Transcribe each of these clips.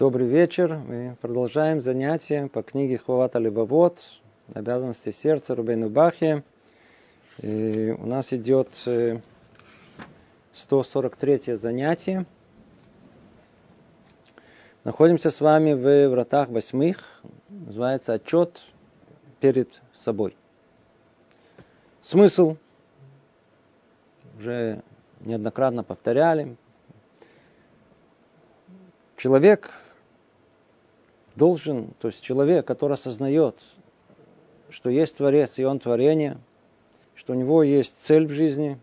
Добрый вечер. Мы продолжаем занятия по книге Хвавата Левовод, обязанности сердца Рубейну Бахи. И у нас идет 143 э, занятие. Находимся с вами в вратах восьмых. Называется отчет перед собой. Смысл уже неоднократно повторяли. Человек должен, то есть человек, который осознает, что есть Творец и он творение, что у него есть цель в жизни,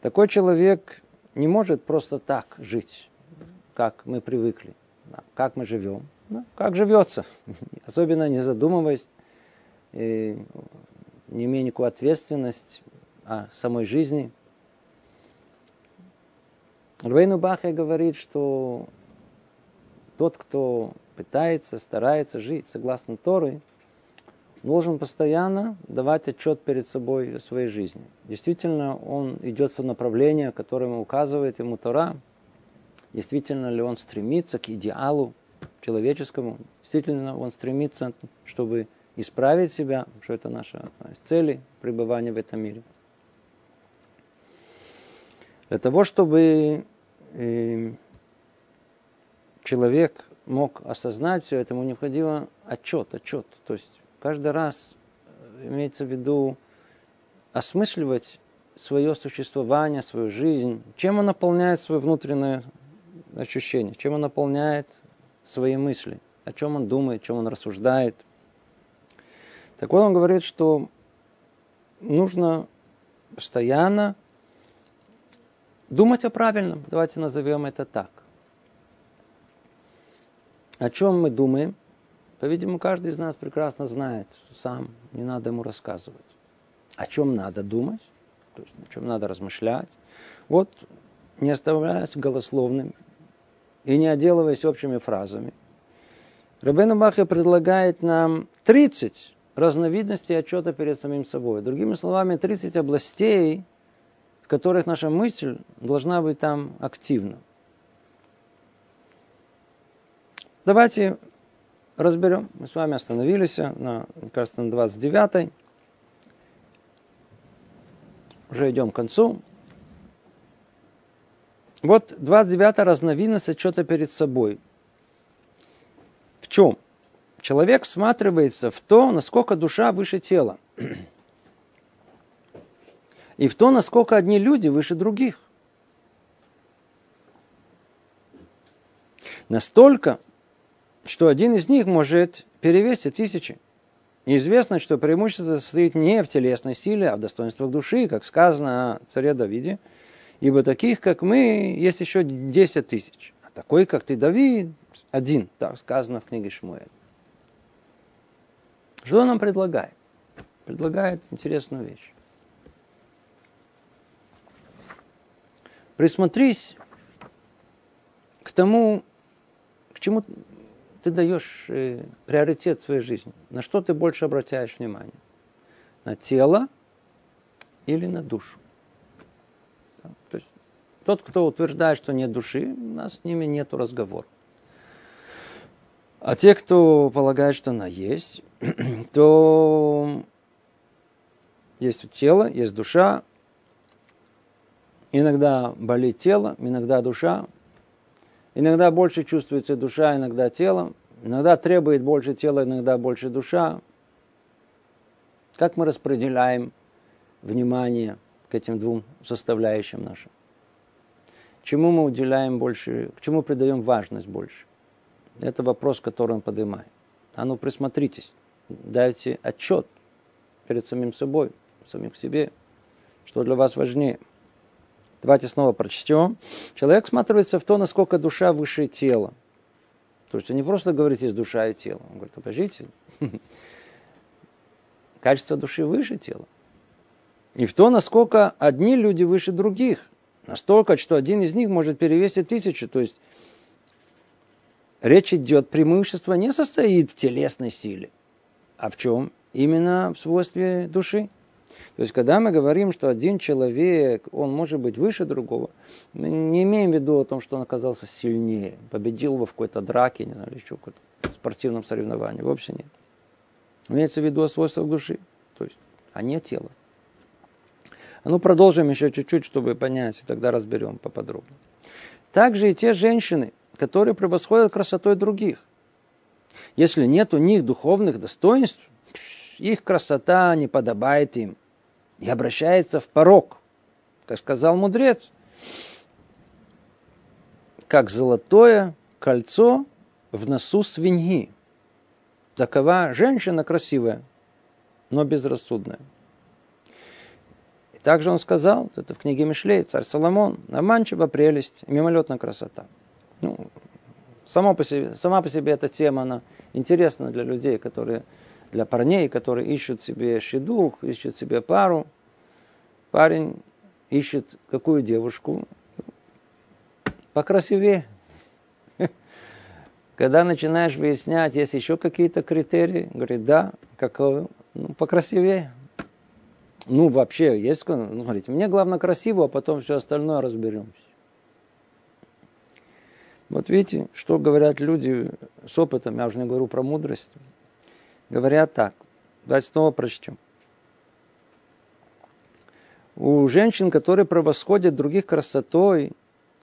такой человек не может просто так жить, как мы привыкли, как мы живем, ну, как живется, особенно не задумываясь, не имея никакой ответственности о самой жизни. Рвейну Бахе говорит, что тот, кто пытается, старается жить согласно Торы, должен постоянно давать отчет перед собой о своей жизни. Действительно, он идет в направление, которое указывает ему Тора. Действительно ли он стремится к идеалу человеческому? Действительно он стремится, чтобы исправить себя, что это наша цель пребывания в этом мире. Для того, чтобы э, человек мог осознать все это, ему необходимо отчет, отчет. То есть каждый раз э, имеется в виду осмысливать свое существование, свою жизнь, чем он наполняет свое внутреннее ощущение, чем он наполняет свои мысли, о чем он думает, чем он рассуждает. Так вот он говорит, что нужно постоянно думать о правильном, давайте назовем это так. О чем мы думаем? По-видимому, каждый из нас прекрасно знает сам, не надо ему рассказывать. О чем надо думать, то есть о чем надо размышлять. Вот, не оставляясь голословным и не отделываясь общими фразами, Рабен Бахе предлагает нам 30 разновидностей отчета перед самим собой. Другими словами, 30 областей, в которых наша мысль должна быть там активна. Давайте разберем. Мы с вами остановились на, кажется, на 29 Уже идем к концу. Вот 29 разновидность отчета перед собой. В чем? Человек всматривается в то, насколько душа выше тела. И в то, насколько одни люди выше других. Настолько, что один из них может перевесить тысячи. Неизвестно, что преимущество состоит не в телесной силе, а в достоинствах души, как сказано о царе Давиде. Ибо таких, как мы, есть еще десять тысяч. А такой, как ты, Давид, один. Так сказано в книге Шмуэль. Что он нам предлагает? Предлагает интересную вещь. Присмотрись к тому, к чему ты даешь э, приоритет своей жизни? На что ты больше обращаешь внимание? На тело или на душу? Да? То есть тот, кто утверждает, что нет души, у нас с ними нет разговора. А те, кто полагает, что она есть, то есть тело, есть душа. Иногда болит тело, иногда душа. Иногда больше чувствуется душа, иногда тело. Иногда требует больше тела, иногда больше душа. Как мы распределяем внимание к этим двум составляющим нашим? Чему мы уделяем больше, к чему придаем важность больше? Это вопрос, который он поднимает. А ну присмотритесь, дайте отчет перед самим собой, самим себе, что для вас важнее – Давайте снова прочтем. Человек сматривается в то, насколько душа выше тела. То есть он не просто говорит, есть душа и тело. Он говорит, подождите, качество души выше тела. И в то, насколько одни люди выше других. Настолько, что один из них может перевесить тысячу. То есть речь идет, преимущество не состоит в телесной силе, а в чем? Именно в свойстве души. То есть, когда мы говорим, что один человек, он может быть выше другого, мы не имеем в виду о том, что он оказался сильнее, победил его в какой-то драке, не знаю, или еще каком-то спортивном соревновании. Вовсе нет. Имеется в виду о свойствах души, то есть, а не тело. А ну, продолжим еще чуть-чуть, чтобы понять, и тогда разберем поподробнее. Также и те женщины, которые превосходят красотой других. Если нет у них духовных достоинств, их красота не подобает им и обращается в порог, как сказал мудрец, как золотое кольцо в носу свиньи. Такова женщина красивая, но безрассудная. И также он сказал, это в книге Мишлей, царь Соломон, обманчива прелесть, мимолетная красота. Ну, само по себе, сама по себе эта тема, она интересна для людей, которые для парней, которые ищут себе шедух, ищут себе пару. Парень ищет какую девушку? Покрасивее. Когда начинаешь выяснять, есть еще какие-то критерии, говорит, да, какого? Ну, покрасивее. Ну, вообще, есть, ну, смотрите, мне главное красиво, а потом все остальное разберемся. Вот видите, что говорят люди с опытом, я уже не говорю про мудрость говорят так. Давайте снова прочтем. У женщин, которые превосходят других красотой,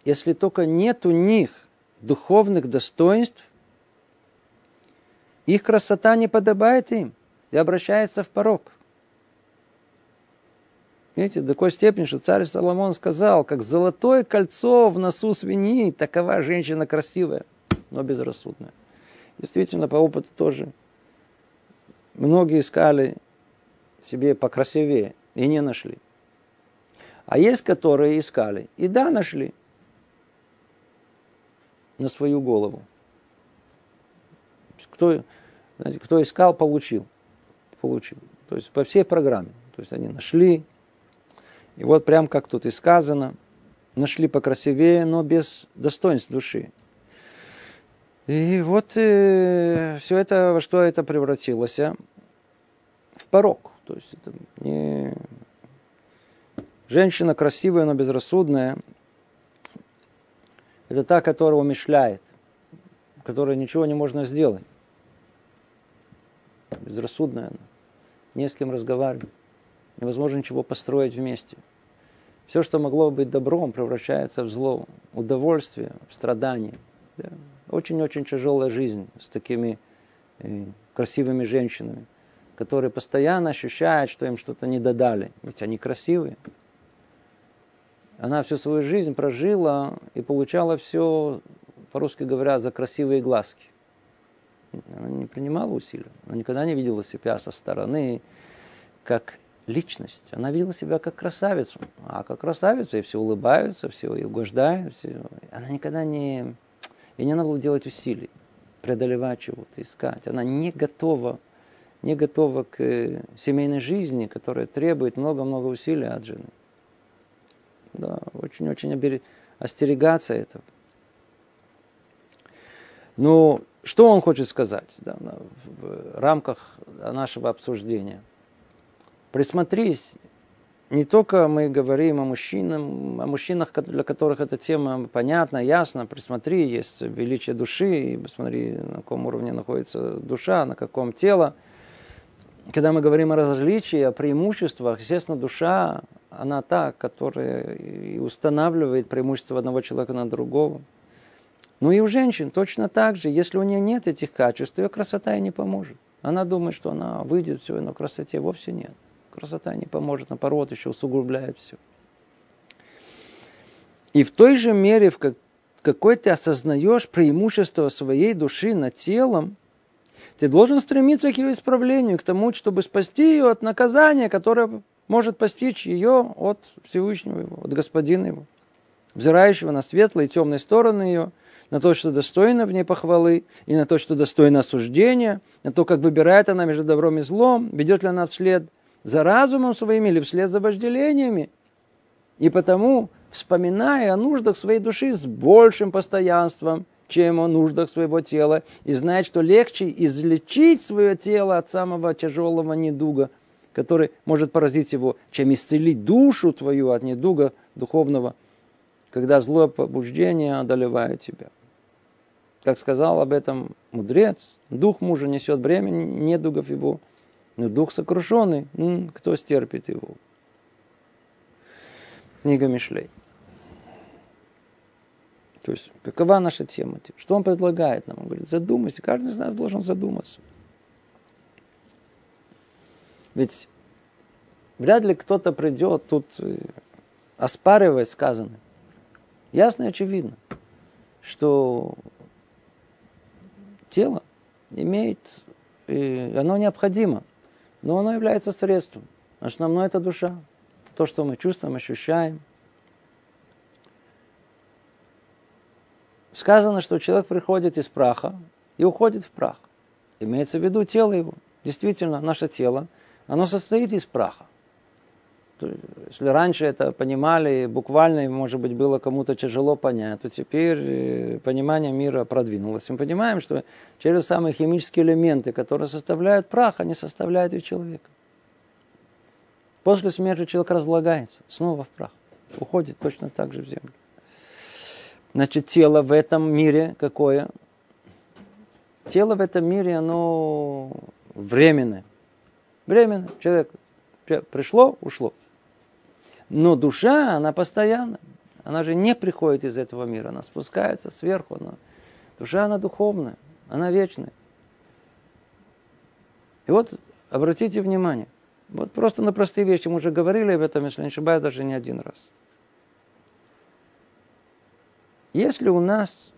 если только нет у них духовных достоинств, их красота не подобает им и обращается в порог. Видите, до такой степени, что царь Соломон сказал, как золотое кольцо в носу свиньи, такова женщина красивая, но безрассудная. Действительно, по опыту тоже Многие искали себе покрасивее и не нашли. А есть, которые искали и да, нашли на свою голову. Кто, знаете, кто искал, получил. Получил. То есть по всей программе. То есть они нашли. И вот прям как тут и сказано, нашли покрасивее, но без достоинств души. И вот э, все это, во что это превратилось? А? В порог. То есть это не... Женщина красивая, но безрассудная. Это та, которая умешляет, которая ничего не можно сделать. Безрассудная она. Не с кем разговаривать. Невозможно ничего построить вместе. Все, что могло быть добром, превращается в зло. Удовольствие, в страдание. Да очень-очень тяжелая жизнь с такими э, красивыми женщинами, которые постоянно ощущают, что им что-то не додали. Ведь они красивые. Она всю свою жизнь прожила и получала все, по-русски говоря, за красивые глазки. Она не принимала усилий. Она никогда не видела себя со стороны как личность. Она видела себя как красавицу. А как красавицу, и все улыбаются, все и угождают. Все. Она никогда не и не надо было делать усилий, преодолевать чего-то, искать. Она не готова, не готова к э, семейной жизни, которая требует много-много усилий от жены. Да, очень-очень остерегаться этого. Ну, что он хочет сказать да, в рамках нашего обсуждения? Присмотрись не только мы говорим о мужчинах, о мужчинах, для которых эта тема понятна, ясна, присмотри, есть величие души, и посмотри, на каком уровне находится душа, на каком тело. Когда мы говорим о различии, о преимуществах, естественно, душа, она та, которая и устанавливает преимущество одного человека на другого. Ну и у женщин точно так же, если у нее нет этих качеств, ее красота ей не поможет. Она думает, что она выйдет все, но красоте вовсе нет красота не поможет, наоборот, еще усугубляет все. И в той же мере, в какой ты осознаешь преимущество своей души над телом, ты должен стремиться к ее исправлению, к тому, чтобы спасти ее от наказания, которое может постичь ее от Всевышнего его, от Господина его, взирающего на светлые и темные стороны ее, на то, что достойно в ней похвалы, и на то, что достойно осуждения, на то, как выбирает она между добром и злом, ведет ли она вслед за разумом своим или вслед за вожделениями. И потому, вспоминая о нуждах своей души с большим постоянством, чем о нуждах своего тела, и знать, что легче излечить свое тело от самого тяжелого недуга, который может поразить его, чем исцелить душу твою от недуга духовного, когда злое побуждение одолевает тебя. Как сказал об этом мудрец, дух мужа несет бремя недугов его, но дух сокрушенный, кто стерпит его? Книга Мишлей. То есть, какова наша тема? Что он предлагает нам? Он говорит, задумайся, каждый из нас должен задуматься. Ведь вряд ли кто-то придет тут э, оспаривать сказанное. Ясно и очевидно, что тело имеет, и оно необходимо, но оно является средством. Основное это душа. Это то, что мы чувствуем, ощущаем. Сказано, что человек приходит из праха и уходит в прах. Имеется в виду тело его. Действительно, наше тело – оно состоит из праха. Если раньше это понимали буквально, может быть, было кому-то тяжело понять, то теперь э, понимание мира продвинулось. Мы понимаем, что через самые химические элементы, которые составляют прах, они составляют и человека. После смерти человек разлагается снова в прах, уходит точно так же в землю. Значит, тело в этом мире какое? Тело в этом мире, оно временное. Временно. Человек пришло, ушло. Но душа, она постоянно. Она же не приходит из этого мира. Она спускается сверху. Она, душа, она духовная. Она вечная. И вот обратите внимание. Вот просто на простые вещи. Мы уже говорили об этом, если не ошибаюсь, даже не один раз. Если у нас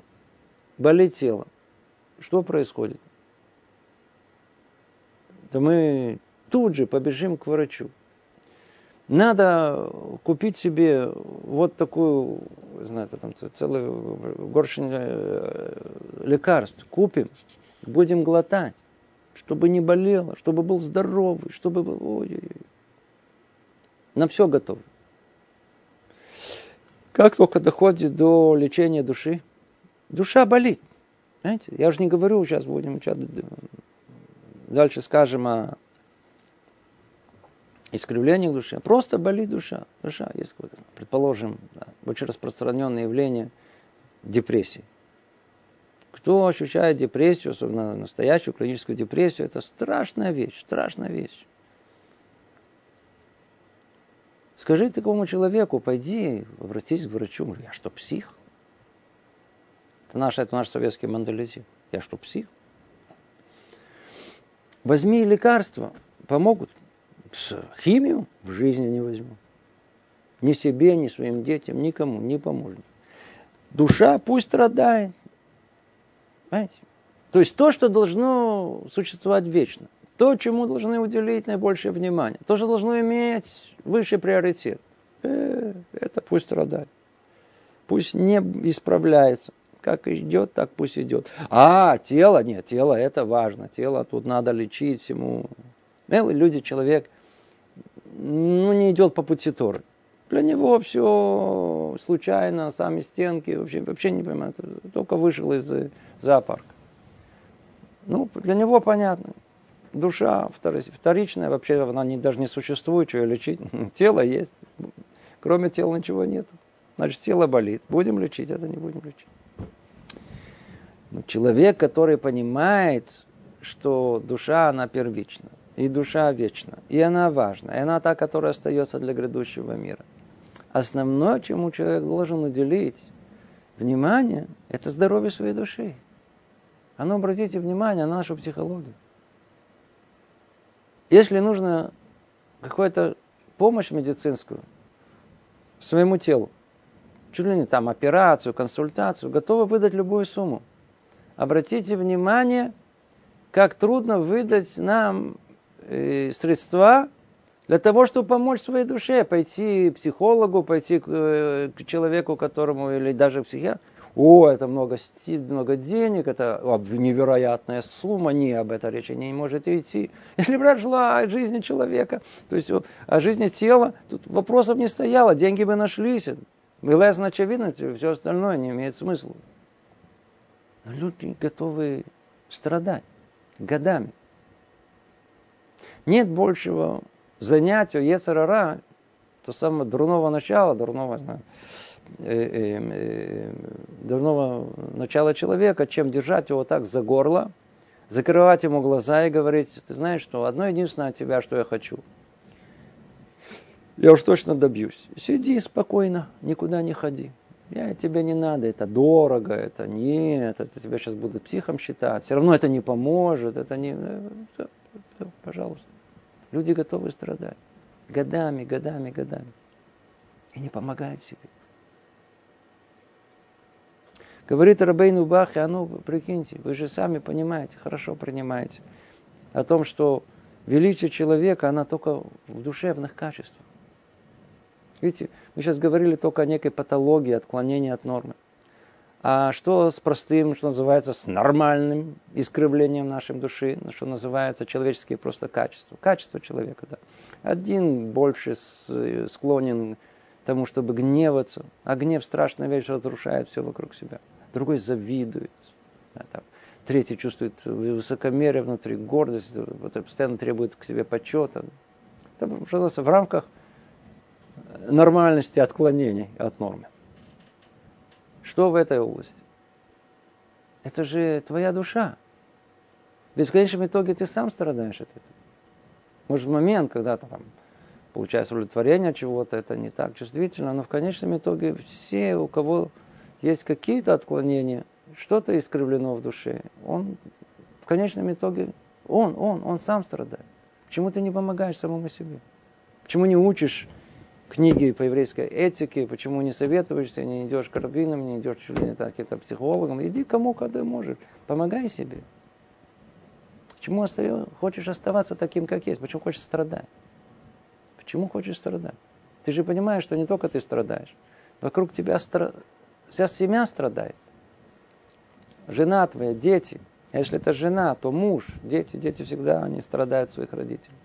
болит тело, что происходит? То мы тут же побежим к врачу. Надо купить себе вот такую, знаете, там целый горшень э, лекарств. Купим, будем глотать, чтобы не болело, чтобы был здоровый, чтобы был... Ой-ой-ой. На все готово. Как только доходит до лечения души, душа болит. Знаете, я уже не говорю, сейчас будем дальше скажем о искривление души, а просто болит душа. Душа есть какое-то, предположим, да, очень распространенное явление депрессии. Кто ощущает депрессию, особенно настоящую клиническую депрессию, это страшная вещь, страшная вещь. Скажи такому человеку, пойди, обратись к врачу. Я что, псих? Это наш, это наш советский менталитет. Я что, псих? Возьми лекарства, помогут химию в жизни не возьму. Ни себе, ни своим детям, никому не поможет. Душа пусть страдает. Понимаете? То есть то, что должно существовать вечно. То, чему должны уделить наибольшее внимание. То, что должно иметь высший приоритет. Э, это пусть страдает. Пусть не исправляется. Как идет, так пусть идет. А, тело, нет, тело это важно. Тело тут надо лечить всему. Люди, человек ну, не идет по пути Торы. Для него все случайно, сами стенки, вообще, вообще не понимаю, только вышел из э, зоопарка. Ну, для него понятно. Душа вторичная, вообще она не, даже не существует, что ее лечить. Тело есть, кроме тела ничего нет. Значит, тело болит. Будем лечить, это не будем лечить. Но человек, который понимает, что душа, она первична, и душа вечна, и она важна, и она та, которая остается для грядущего мира. Основное, чему человек должен уделить внимание, это здоровье своей души. А ну, обратите внимание на нашу психологию. Если нужно какую-то помощь медицинскую своему телу, чуть ли не там операцию, консультацию, готовы выдать любую сумму. Обратите внимание, как трудно выдать нам средства для того, чтобы помочь своей душе, пойти к психологу, пойти к, э, человеку, которому, или даже психиатру. О, это много, много денег, это невероятная сумма, не об этой речи не может идти. Если бы шла о жизни человека, то есть о жизни тела, тут вопросов не стояло, деньги бы нашлись. Ясно очевидно, все остальное не имеет смысла. Но люди готовы страдать годами. Нет большего занятию Ецарара, то самое дурного начала, дурного, э, э, э, дурного начала человека, чем держать его так за горло, закрывать ему глаза и говорить, ты знаешь, что одно единственное от тебя, что я хочу. Я уж точно добьюсь. Сиди спокойно, никуда не ходи. Я, тебе не надо, это дорого, это нет, это тебя сейчас будут психом считать. Все равно это не поможет, это не... Все, все, пожалуйста. Люди готовы страдать. Годами, годами, годами. И не помогают себе. Говорит Рабейну Бахи, а ну, прикиньте, вы же сами понимаете, хорошо принимаете, о том, что величие человека, она только в душевных качествах. Видите, мы сейчас говорили только о некой патологии, отклонении от нормы. А что с простым, что называется, с нормальным искривлением нашей души, что называется человеческие просто качества. Качество человека, да. Один больше склонен к тому, чтобы гневаться, а гнев страшная вещь, разрушает все вокруг себя. Другой завидует. Да, там. Третий чувствует высокомерие внутри, гордость, постоянно требует к себе почета. Это, что в рамках нормальности отклонений от нормы. Что в этой области? Это же твоя душа. Ведь в конечном итоге ты сам страдаешь от этого. Может, в момент, когда ты там получаешь удовлетворение от чего-то, это не так чувствительно, но в конечном итоге все, у кого есть какие-то отклонения, что-то искривлено в душе, он в конечном итоге, он, он, он сам страдает. Почему ты не помогаешь самому себе? Почему не учишь книги по еврейской этике, почему не советуешься, не идешь к раввинам, не идешь к каким-то психологам. Иди кому, когда можешь. Помогай себе. Почему остаешь, хочешь оставаться таким, как есть? Почему хочешь страдать? Почему хочешь страдать? Ты же понимаешь, что не только ты страдаешь. Вокруг тебя стра... вся семья страдает. Жена твоя, дети. А если это жена, то муж, дети. Дети всегда они страдают своих родителей,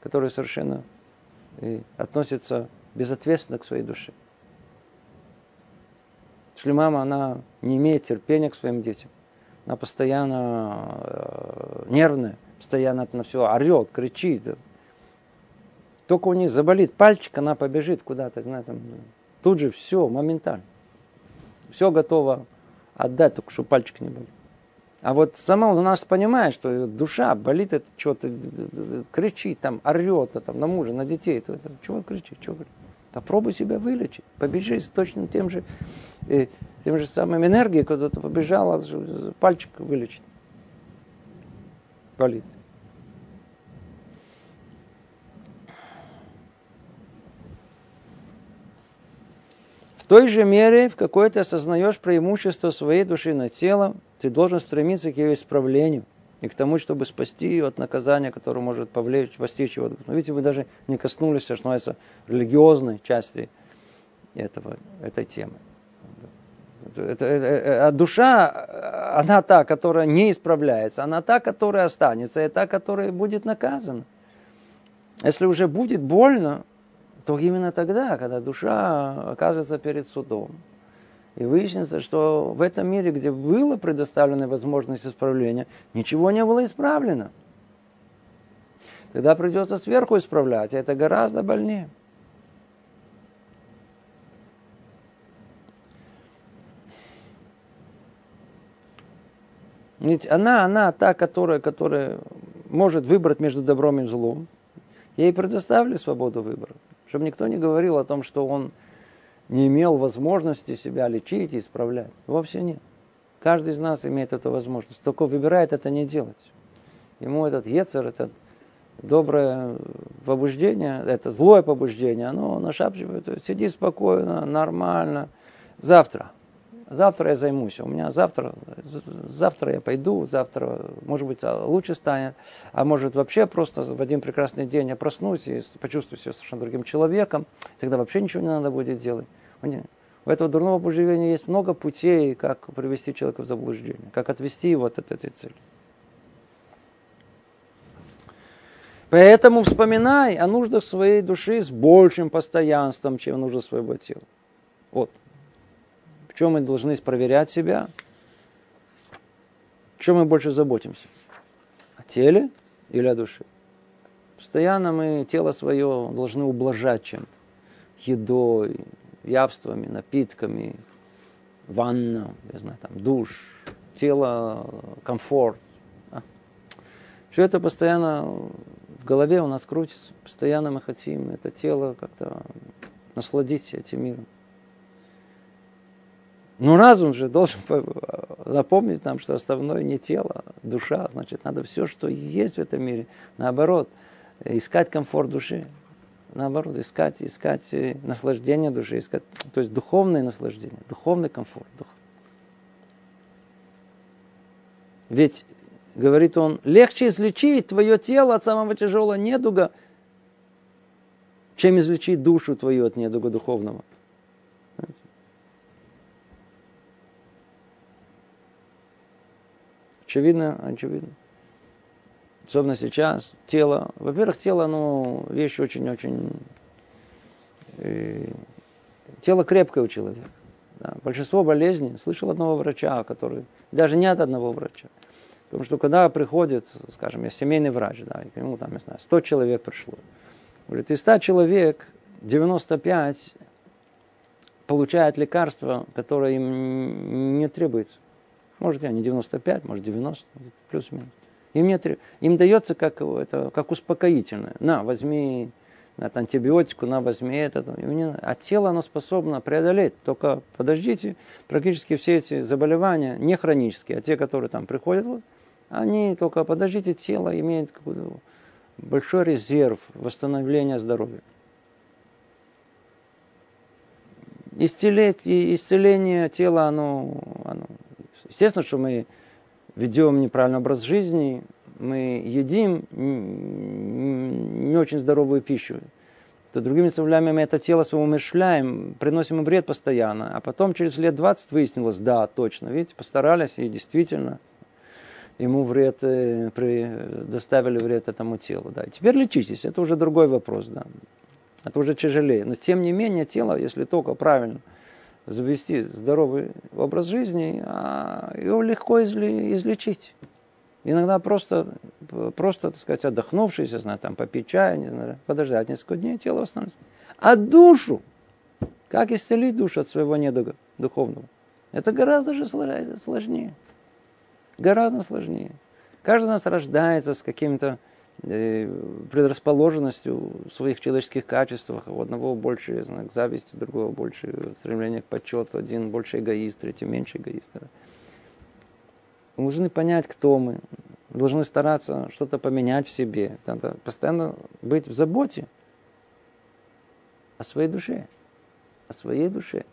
которые совершенно и относится безответственно к своей душе. Если мама, она не имеет терпения к своим детям, она постоянно э, нервная, постоянно на все орет, кричит. Только у нее заболит пальчик, она побежит куда-то, знаете, там, тут же все, моментально. Все готово отдать, только чтобы пальчик не болит. А вот сама у нас понимает, что душа болит, это что-то кричит, там, орет, там, на мужа, на детей. То, это, чего кричит, чего кричит? Попробуй себя вылечить. Побежи с точно тем же, э, тем же самым энергией, когда ты побежала, пальчик вылечить. Болит. В той же мере, в какой ты осознаешь преимущество своей души над телом, ты должен стремиться к ее исправлению и к тому, чтобы спасти ее от наказания, которое может повлечь, постичь его. Но видите, вы даже не коснулись, что называется, религиозной части этого, этой темы. Это, это, это, а душа, она та, которая не исправляется, она та, которая останется, и та, которая будет наказана. Если уже будет больно, то именно тогда, когда душа оказывается перед судом, и выяснится, что в этом мире, где была предоставлена возможность исправления, ничего не было исправлено. Тогда придется сверху исправлять, и это гораздо больнее. Ведь она, она та, которая, которая может выбрать между добром и злом. Ей предоставили свободу выбора чтобы никто не говорил о том, что он не имел возможности себя лечить и исправлять. Вовсе нет. Каждый из нас имеет эту возможность, только выбирает это не делать. Ему этот ецер, это доброе побуждение, это злое побуждение, оно нашапчивает, сиди спокойно, нормально. Завтра, завтра я займусь, у меня завтра, завтра я пойду, завтра, может быть, лучше станет, а может вообще просто в один прекрасный день я проснусь и почувствую себя совершенно другим человеком, тогда вообще ничего не надо будет делать. У этого дурного побуждения есть много путей, как привести человека в заблуждение, как отвести его от этой цели. Поэтому вспоминай о нуждах своей души с большим постоянством, чем нужды своего тела. Вот чем мы должны проверять себя? В чем мы больше заботимся? О теле или о душе? Постоянно мы тело свое должны ублажать чем-то. Едой, явствами, напитками, ванна, я знаю, там, душ, тело, комфорт. А? Все это постоянно в голове у нас крутится. Постоянно мы хотим это тело как-то насладить этим миром. Но разум же должен напомнить нам, что основное не тело, а душа. Значит, надо все, что есть в этом мире, наоборот, искать комфорт души. Наоборот, искать, искать э, наслаждение души, искать, то есть духовное наслаждение, духовный комфорт. Дух. Ведь, говорит он, легче излечить твое тело от самого тяжелого недуга, чем излечить душу твою от недуга духовного. Очевидно, очевидно. Особенно сейчас. Тело. Во-первых, тело, ну, вещь очень-очень... Э, тело крепкое у человека. Да. Большинство болезней, слышал одного врача, который... Даже не от одного врача. Потому что когда приходит, скажем, я семейный врач, да, и к нему там, я знаю, 100 человек пришло. Говорит, из 100 человек 95 получают лекарства, которые им не требуется. Может, я не 95, может, 90, плюс-минус. Им, нет, им дается как, это, как успокоительное. На, возьми на, антибиотику, на, возьми это. А тело, оно способно преодолеть. Только подождите, практически все эти заболевания, не хронические, а те, которые там приходят, они только, подождите, тело имеет большой резерв восстановления здоровья. Исцеление, исцеление тела, оно, оно Естественно, что мы ведем неправильный образ жизни, мы едим не очень здоровую пищу. То другими словами, мы это тело свое умершляем, приносим ему вред постоянно. А потом через лет 20 выяснилось, да, точно, видите, постарались и действительно ему вред, э, при, доставили вред этому телу. Да. Теперь лечитесь, это уже другой вопрос, да. Это уже тяжелее. Но тем не менее тело, если только правильно – завести здоровый образ жизни, а его легко излечить. Иногда просто, просто, так сказать, отдохнувшись, я знаю, там попить чая, не знаю, подождать несколько дней, тело восстановится. А душу, как исцелить душу от своего недуга духовного? Это гораздо же сложнее. Гораздо сложнее. Каждый из нас рождается с каким-то предрасположенностью в своих человеческих качествах. У одного больше знаю, зависти, у другого больше стремление к почету, один больше эгоист, третий меньше эгоист. Мы должны понять, кто мы. Мы должны стараться что-то поменять в себе. Надо постоянно быть в заботе о своей душе. О своей душе.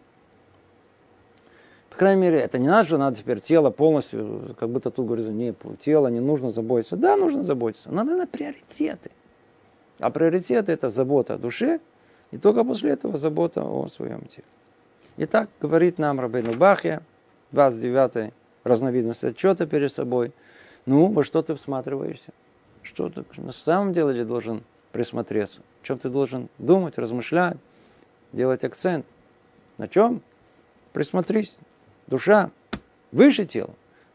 По крайней мере, это не надо, что надо теперь тело полностью, как будто тут говорится, не, тело не нужно заботиться. Да, нужно заботиться. Надо на приоритеты. А приоритеты это забота о душе, и только после этого забота о своем теле. Итак, говорит нам Рабейну Бахья, 29 разновидность отчета перед собой. Ну, во что ты всматриваешься? Что ты на самом деле ты должен присмотреться? В чем ты должен думать, размышлять, делать акцент? На чем? Присмотрись. Душа выше тела.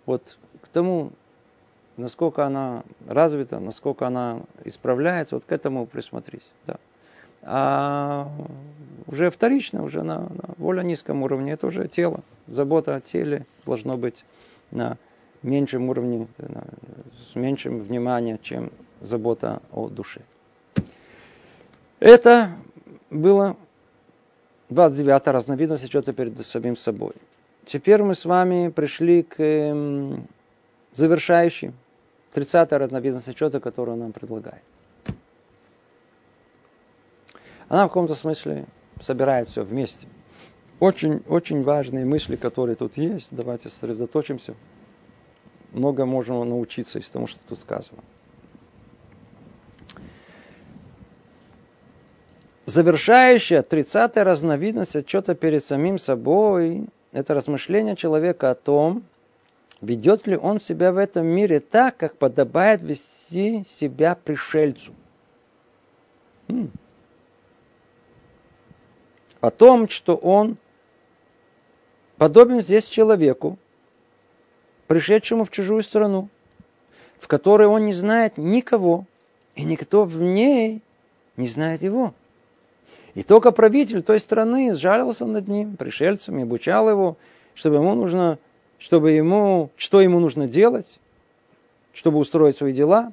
Вот к тому, насколько она развита, насколько она исправляется, вот к этому присмотрись. Да. А уже вторично, уже на, на более низком уровне, это уже тело. Забота о теле должно быть на меньшем уровне, с меньшим вниманием, чем забота о душе. Это было 29 разновидность отчета перед самим собой. Теперь мы с вами пришли к эм, завершающей, 30-й разновидности отчета, которую он нам предлагает. Она в каком-то смысле собирает все вместе. Очень, очень важные мысли, которые тут есть. Давайте сосредоточимся. Много можем научиться из того, что тут сказано. Завершающая 30-я разновидность отчета перед самим собой это размышление человека о том, ведет ли он себя в этом мире так, как подобает вести себя пришельцу. Хм. О том, что он подобен здесь человеку, пришедшему в чужую страну, в которой он не знает никого и никто в ней не знает его. И только правитель той страны сжалился над ним, пришельцем, и обучал его, чтобы ему нужно, чтобы ему, что ему нужно делать, чтобы устроить свои дела,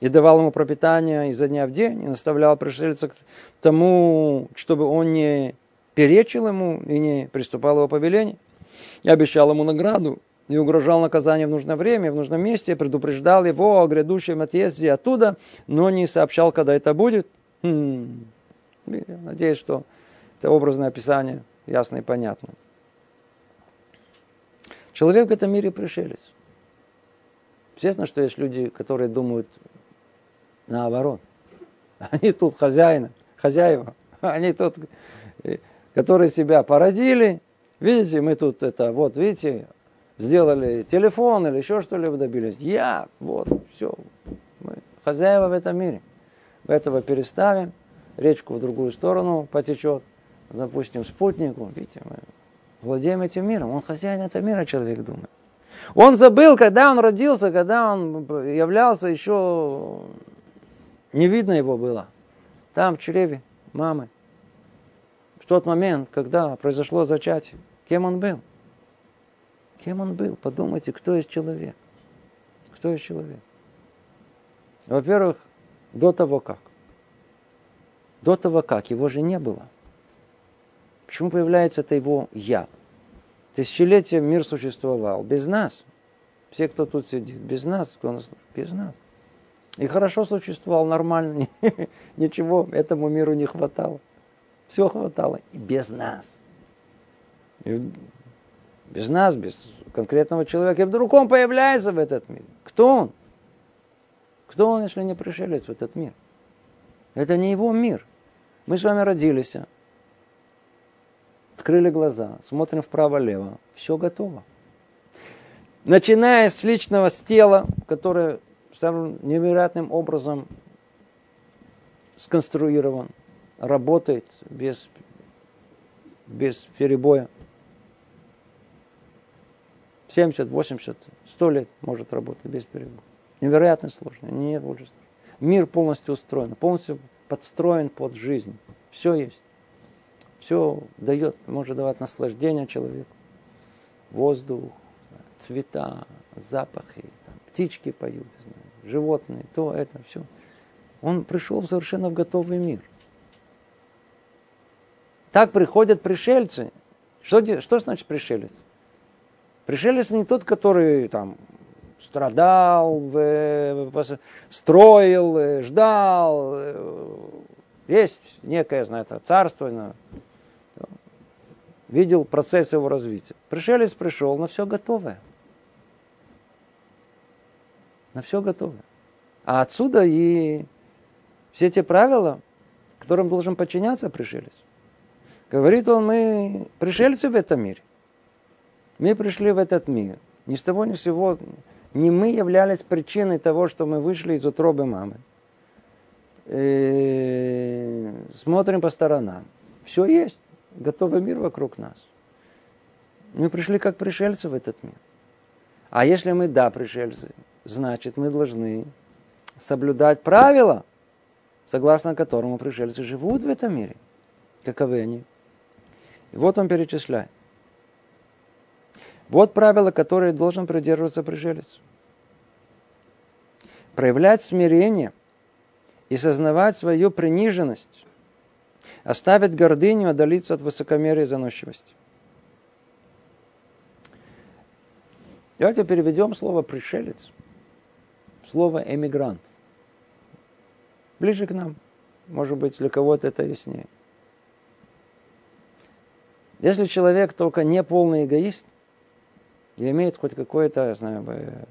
и давал ему пропитание изо дня в день, и наставлял пришельца к тому, чтобы он не перечил ему и не приступал его повелению, и обещал ему награду, и угрожал наказанием в нужное время, в нужном месте, предупреждал его о грядущем отъезде оттуда, но не сообщал, когда это будет. Хм. Надеюсь, что это образное описание ясно и понятно. Человек в этом мире пришелец. Естественно, что есть люди, которые думают наоборот. Они тут хозяины, хозяева. Они тут, которые себя породили. Видите, мы тут это, вот, видите, сделали телефон или еще что-либо добились. Я, вот, все. Мы хозяева в этом мире. Этого переставим, речку в другую сторону потечет, запустим спутнику. Видите, мы владеем этим миром. Он хозяин этого мира, человек думает. Он забыл, когда он родился, когда он являлся еще... Не видно его было. Там, в чреве мамы. В тот момент, когда произошло зачатие. Кем он был? Кем он был? Подумайте, кто есть человек? Кто есть человек? Во-первых, до того как. До того как. Его же не было. Почему появляется это его «я»? Тысячелетия мир существовал. Без нас. Все, кто тут сидит. Без нас. Кто нас Без нас. И хорошо существовал, нормально. Ничего этому миру не хватало. Все хватало. И без нас. И без нас, без конкретного человека. И вдруг он появляется в этот мир. Кто он? Кто он, если не пришелец в этот мир? Это не его мир. Мы с вами родились, открыли глаза, смотрим вправо-лево, все готово. Начиная с личного с тела, которое самым невероятным образом сконструирован, работает без, без перебоя. 70, 80, 100 лет может работать без перебоя. Невероятно сложно. Нет больше. Мир полностью устроен, полностью подстроен под жизнь. Все есть. Все дает, может давать наслаждение человеку. Воздух, цвета, запахи, там, птички поют, знаю, животные, то, это, все. Он пришел совершенно в готовый мир. Так приходят пришельцы. Что, что значит пришелец? Пришелец не тот, который там страдал, строил, ждал. Есть некое, знаете, царство, видел процесс его развития. Пришелец пришел на все готовое. На все готовое. А отсюда и все те правила, которым должен подчиняться пришелец. Говорит он, мы пришельцы в этом мире. Мы пришли в этот мир. Ни с того ни с сего. Не мы являлись причиной того, что мы вышли из утробы мамы. И э, смотрим по сторонам. Все есть. Готовый мир вокруг нас. Мы пришли как пришельцы в этот мир. А если мы, да, пришельцы, значит, мы должны соблюдать правила, согласно которому пришельцы живут в этом мире. Каковы они? И вот он перечисляет. Вот правила, которые должен придерживаться пришелец. Проявлять смирение и сознавать свою приниженность, оставить гордыню, отдалиться от высокомерия и заносчивости. Давайте переведем слово «пришелец» слово «эмигрант». Ближе к нам. Может быть, для кого-то это яснее. Если человек только не полный эгоист, и имеет хоть какое-то, я знаю,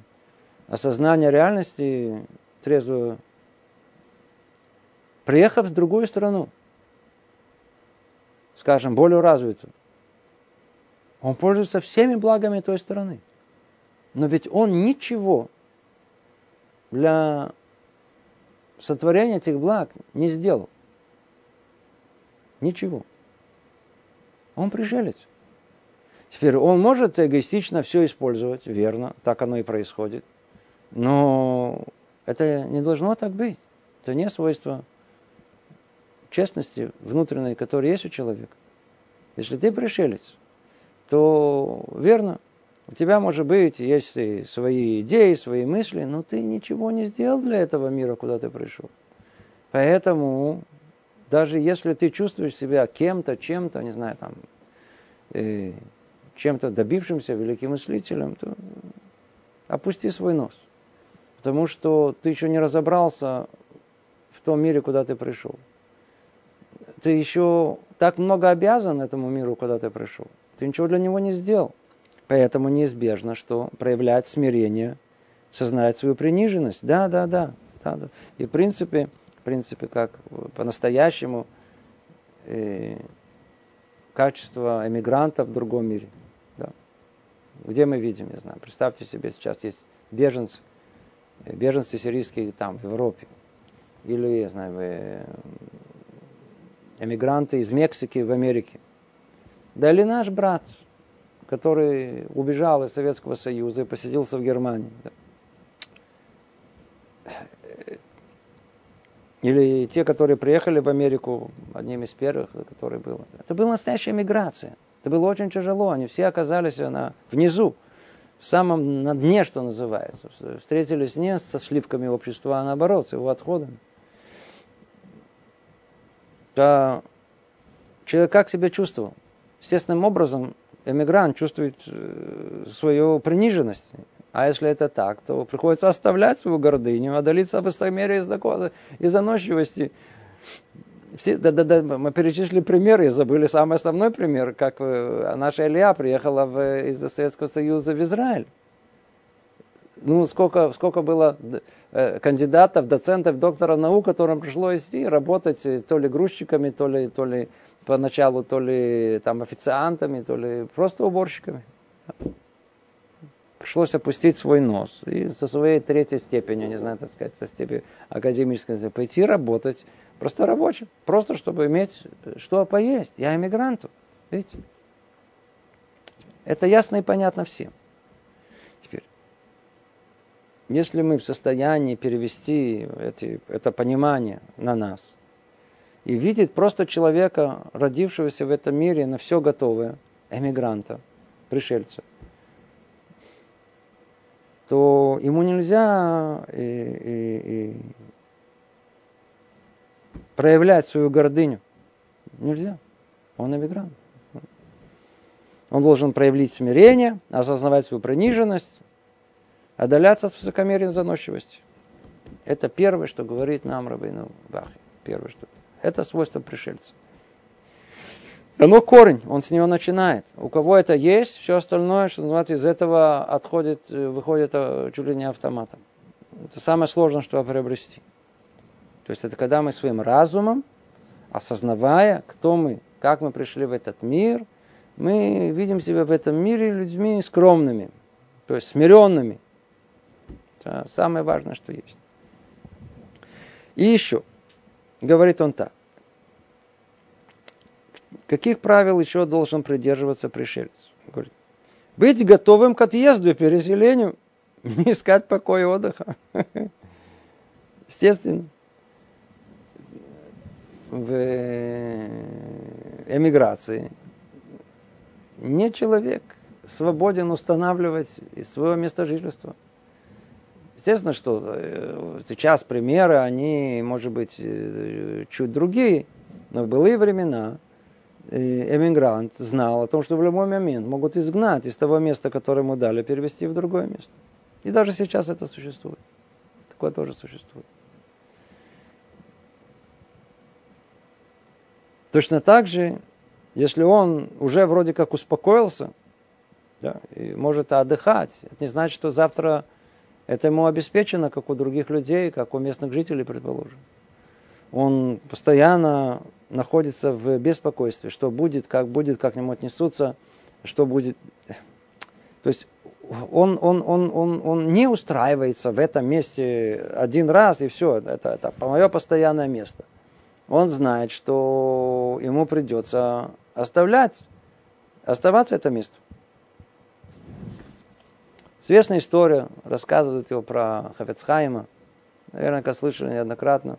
осознание реальности трезвую, приехав в другую страну, скажем, более развитую, он пользуется всеми благами той страны. Но ведь он ничего для сотворения этих благ не сделал. Ничего. Он пришелец. Теперь он может эгоистично все использовать, верно, так оно и происходит. Но это не должно так быть. Это не свойство честности внутренней, которая есть у человека. Если ты пришелец, то верно, у тебя, может быть, есть свои идеи, свои мысли, но ты ничего не сделал для этого мира, куда ты пришел. Поэтому, даже если ты чувствуешь себя кем-то, чем-то, не знаю, там, э, чем-то добившимся, великим мыслителем, то опусти свой нос. Потому что ты еще не разобрался в том мире, куда ты пришел. Ты еще так много обязан этому миру, куда ты пришел. Ты ничего для него не сделал. Поэтому неизбежно, что проявлять смирение, сознать свою приниженность. Да, да, да. да, да. И в принципе, в принципе, как по-настоящему э, качество эмигранта в другом мире. Где мы видим, не знаю, представьте себе, сейчас есть беженцы, э, беженцы сирийские там, в Европе. Или, я знаю, эмигранты из Мексики в Америке. Да или наш брат, который убежал из Советского Союза и поселился в Германии. Или те, которые приехали в Америку, одним из первых, которые было. Это была настоящая миграция. Это было очень тяжело. Они все оказались на, внизу, в самом на дне, что называется. Встретились не со сливками общества, а наоборот, с его отходами. А человек как себя чувствовал? Естественным образом эмигрант чувствует э, свою приниженность. А если это так, то приходится оставлять свою гордыню, одолиться высокомерие и заносчивости. Все, да, да, да, мы перечислили примеры и забыли самый основной пример, как э, наша Илья приехала в, из Советского Союза в Израиль. Ну, сколько, сколько было э, кандидатов, доцентов, докторов наук, которым пришлось идти работать то ли грузчиками, то ли, то ли поначалу то ли там официантами, то ли просто уборщиками. Пришлось опустить свой нос. И со своей третьей степени, не знаю, так сказать, со степени академической, пойти работать просто рабочим. Просто чтобы иметь что поесть. Я иммигрант. Видите? Это ясно и понятно всем. Теперь, если мы в состоянии перевести эти, это понимание на нас, и видит просто человека, родившегося в этом мире на все готовое, эмигранта, пришельца, то ему нельзя и, и, и проявлять свою гордыню. Нельзя. Он эмигрант. Он должен проявить смирение, осознавать свою приниженность, отдаляться от высокомерия и заносчивости. Это первое, что говорит нам Рабейну Бахи. Первое, что это свойство пришельца. Оно корень, он с него начинает. У кого это есть, все остальное, что называется, из этого отходит, э, выходит э, чуть ли не автоматом. Это самое сложное, что приобрести. То есть это когда мы своим разумом, осознавая, кто мы, как мы пришли в этот мир, мы видим себя в этом мире людьми скромными, то есть смиренными. Это самое важное, что есть. И еще – говорит он так. Каких правил еще должен придерживаться пришелец? Говорит, быть готовым к отъезду и переселению, не искать покоя и отдыха. Естественно. В эмиграции не человек свободен устанавливать свое место жительства. Естественно, что э, сейчас примеры, они, может быть, э, чуть другие, но в былые времена эмигрант знал о том, что в любой момент могут изгнать из того места, которое ему дали, перевести в другое место. И даже сейчас это существует. Такое тоже существует. Точно так же, если он уже вроде как успокоился, да, и может отдыхать, это не значит, что завтра это ему обеспечено, как у других людей, как у местных жителей, предположим. Он постоянно находится в беспокойстве, что будет, как будет, как к нему отнесутся, что будет. То есть он, он, он, он, он не устраивается в этом месте один раз и все, это, это мое постоянное место. Он знает, что ему придется оставлять, оставаться это место. Известная история, рассказывают его про Хафецхайма. Наверное, как слышали неоднократно.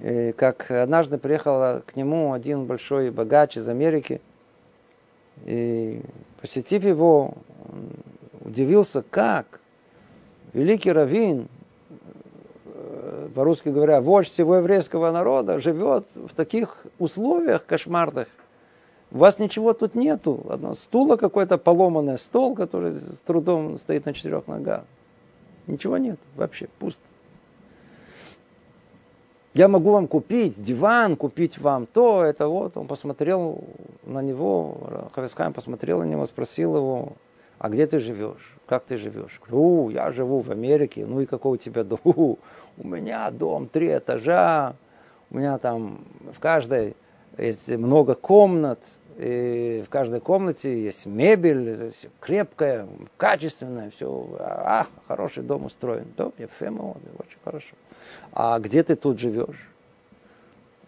И как однажды приехал к нему один большой богач из Америки, и посетив его, удивился, как великий раввин, э, по-русски говоря, вождь всего еврейского народа, живет в таких условиях кошмарных. У вас ничего тут нету. Одно стула какой-то поломанный стол, который с трудом стоит на четырех ногах. Ничего нет, вообще пусто. Я могу вам купить диван, купить вам то, это вот. Он посмотрел на него, Хавесхайм посмотрел на него, спросил его, а где ты живешь? Как ты живешь? Говорю, я живу в Америке. Ну и какой у тебя дом? У меня дом три этажа. У меня там в каждой есть много комнат. И в каждой комнате есть мебель, все крепкая, качественная, все. Ах, хороший дом устроен. Да, ефемо, очень хорошо. А где ты тут живешь?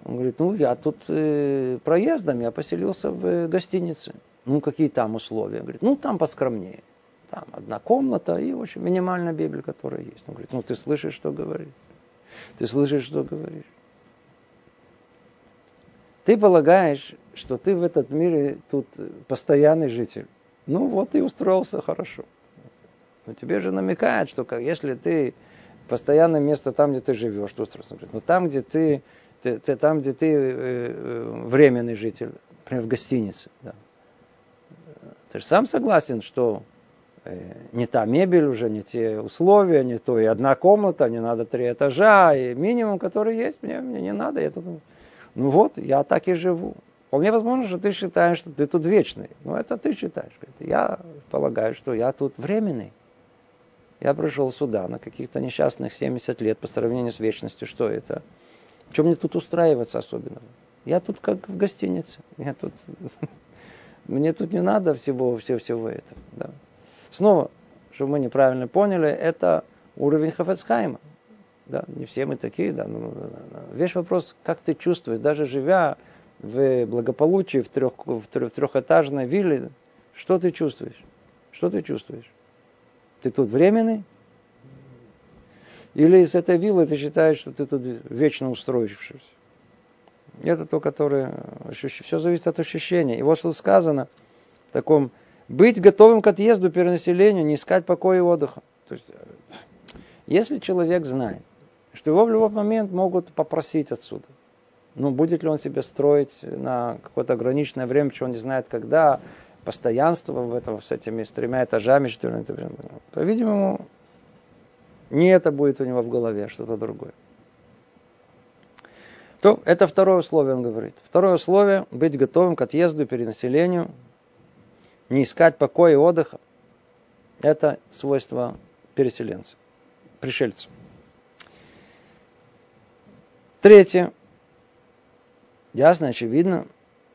Он говорит, ну, я тут э, проездом, я поселился в э, гостинице. Ну, какие там условия? Он говорит, ну, там поскромнее. Там одна комната и очень минимальная Библия, которая есть. Он говорит, ну, ты слышишь, что говоришь? Ты слышишь, что говоришь? Ты полагаешь, что ты в этот мире тут постоянный житель. Ну вот и устроился хорошо. Но тебе же намекает, что как, если ты постоянное место там, где ты живешь, то устроился. Но там, где ты, ты, ты там, где ты э, э, временный житель, например, в гостинице, да. Ты же сам согласен, что э, не та мебель уже, не те условия, не то и одна комната, не надо три этажа, и минимум, который есть, мне, мне не надо. Я тут ну вот, я так и живу. Вполне возможно, что ты считаешь, что ты тут вечный. Но это ты считаешь. Я полагаю, что я тут временный. Я пришел сюда на каких-то несчастных 70 лет по сравнению с вечностью. Что это? Чем мне тут устраиваться особенного? Я тут как в гостинице. Я тут... Мне тут не надо всего, всего, всего этого. Да. Снова, чтобы мы неправильно поняли, это уровень Хафецхайма. Да, не все мы такие, да. Но. Весь вопрос, как ты чувствуешь, даже живя в благополучии, в, трех, в, трех, в трехэтажной вилле, что ты чувствуешь? Что ты чувствуешь? Ты тут временный? Или из этой виллы ты считаешь, что ты тут вечно устроившийся? Это то, которое... Все зависит от ощущения. И вот что сказано в таком... Быть готовым к отъезду, перенаселению, не искать покоя и отдыха. То есть, если человек знает, что его в любой момент могут попросить отсюда. Ну, будет ли он себе строить на какое-то ограниченное время, чего он не знает когда, постоянство в этом, с этими с тремя этажами, что ли, по-видимому, не это будет у него в голове, а что-то другое. То это второе условие, он говорит. Второе условие – быть готовым к отъезду и перенаселению, не искать покоя и отдыха. Это свойство переселенца, пришельца. Третье. Ясно, очевидно,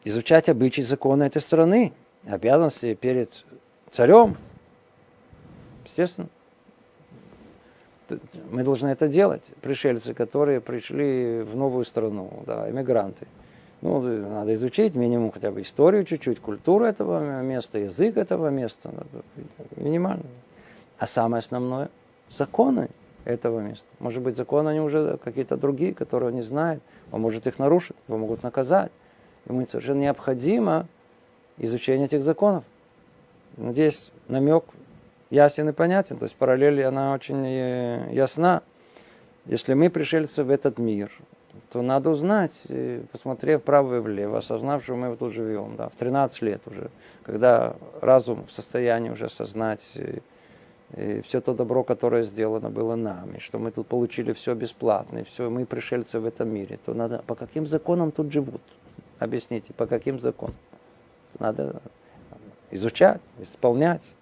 изучать обычаи законы этой страны, обязанности перед царем. Естественно. Мы должны это делать. Пришельцы, которые пришли в новую страну, да, эмигранты. Ну, надо изучить минимум хотя бы историю чуть-чуть, культуру этого места, язык этого места. Минимально. А самое основное – законы этого места. Может быть, законы они уже какие-то другие, которые он не знает. Он может их нарушить, его могут наказать. Ему совершенно необходимо изучение этих законов. Надеюсь, намек ясен и понятен. То есть параллель, она очень э, ясна. Если мы пришельцы в этот мир, то надо узнать, посмотрев вправо и влево, осознав, что мы тут живем, да, в 13 лет уже, когда разум в состоянии уже осознать и все то добро, которое сделано было нами, что мы тут получили все бесплатно, и все, мы пришельцы в этом мире, то надо, по каким законам тут живут? Объясните, по каким законам? Надо изучать, исполнять.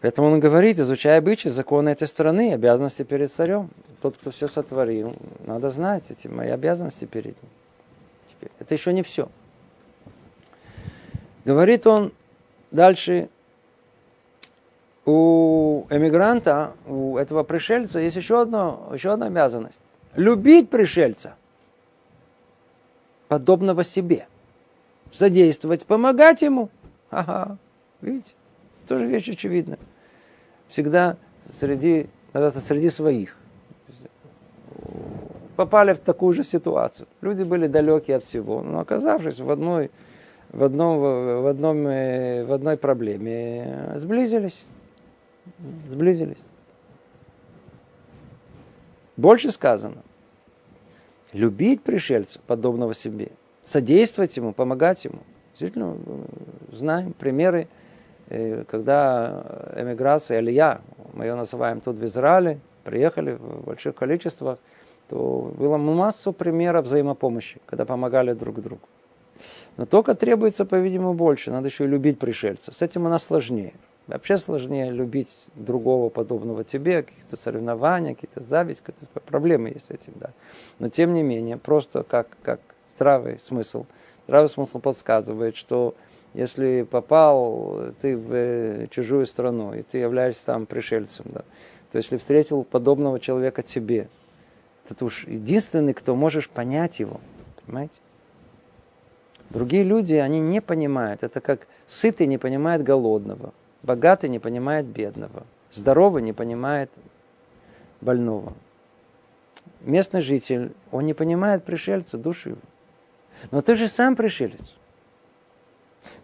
Поэтому он говорит, изучая обычаи, законы этой страны, обязанности перед царем. Тот, кто все сотворил, надо знать эти мои обязанности перед ним. Теперь, это еще не все. Говорит он дальше, у эмигранта, у этого пришельца есть еще, одно, еще одна обязанность. Любить пришельца, подобного себе. Задействовать, помогать ему. Ага, видите, тоже вещь очевидная. Всегда среди, среди своих. попали в такую же ситуацию. Люди были далекие от всего, но оказавшись в одной, в одном, в одном, э, в одной проблеме, сблизились. Сблизились. Больше сказано. Любить пришельца, подобного себе, содействовать ему, помогать ему. Действительно, знаем примеры, э, когда эмиграция, или я, мы ее называем тут в Израиле, приехали в больших количествах, то было массу примеров взаимопомощи, когда помогали друг другу. Но только требуется, по-видимому, больше. Надо еще и любить пришельца. С этим у нас сложнее. Вообще сложнее любить другого, подобного тебе, какие-то соревнования, какие-то зависть, какие-то проблемы есть с этим, да. Но тем не менее, просто как, как здравый смысл. Здравый смысл подсказывает, что если попал ты в э, чужую страну, и ты являешься там пришельцем, да, то если встретил подобного человека тебе, то ты уж единственный, кто можешь понять его. Понимаете? Другие люди, они не понимают. Это как сытый не понимает голодного, богатый не понимает бедного, здоровый не понимает больного. Местный житель, он не понимает пришельца, души. Но ты же сам пришелец.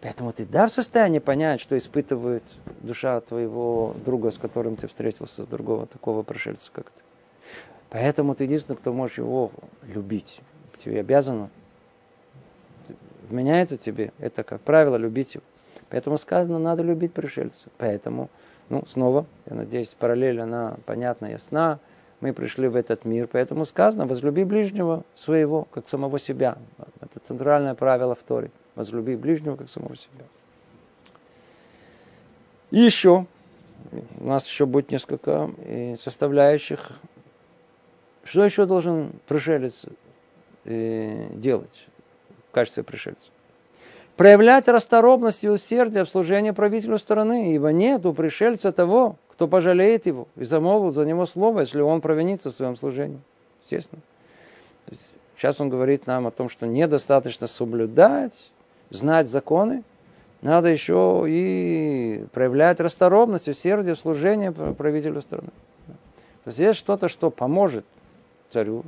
Поэтому ты да в состоянии понять, что испытывает душа твоего друга, с которым ты встретился, другого такого пришельца, как ты. Поэтому ты единственный, кто можешь его любить. Тебе обязано. Вменяется тебе. Это, как правило, любить его. Поэтому сказано, надо любить пришельцев. Поэтому, ну, снова, я надеюсь, параллель, она понятна, ясна. Мы пришли в этот мир, поэтому сказано, возлюби ближнего своего, как самого себя. Это центральное правило в Торе. Возлюби ближнего, как самого себя. И еще, у нас еще будет несколько э, составляющих. Что еще должен пришелец э, делать в качестве пришельца? Проявлять расторопность и усердие в служении правителю страны, ибо нет у пришельца того, кто пожалеет его и замолвил за него слово, если он провинится в своем служении. Естественно. Сейчас он говорит нам о том, что недостаточно соблюдать знать законы, надо еще и проявлять расторопность, усердие в служении правителю страны. То есть есть что-то, что поможет царю,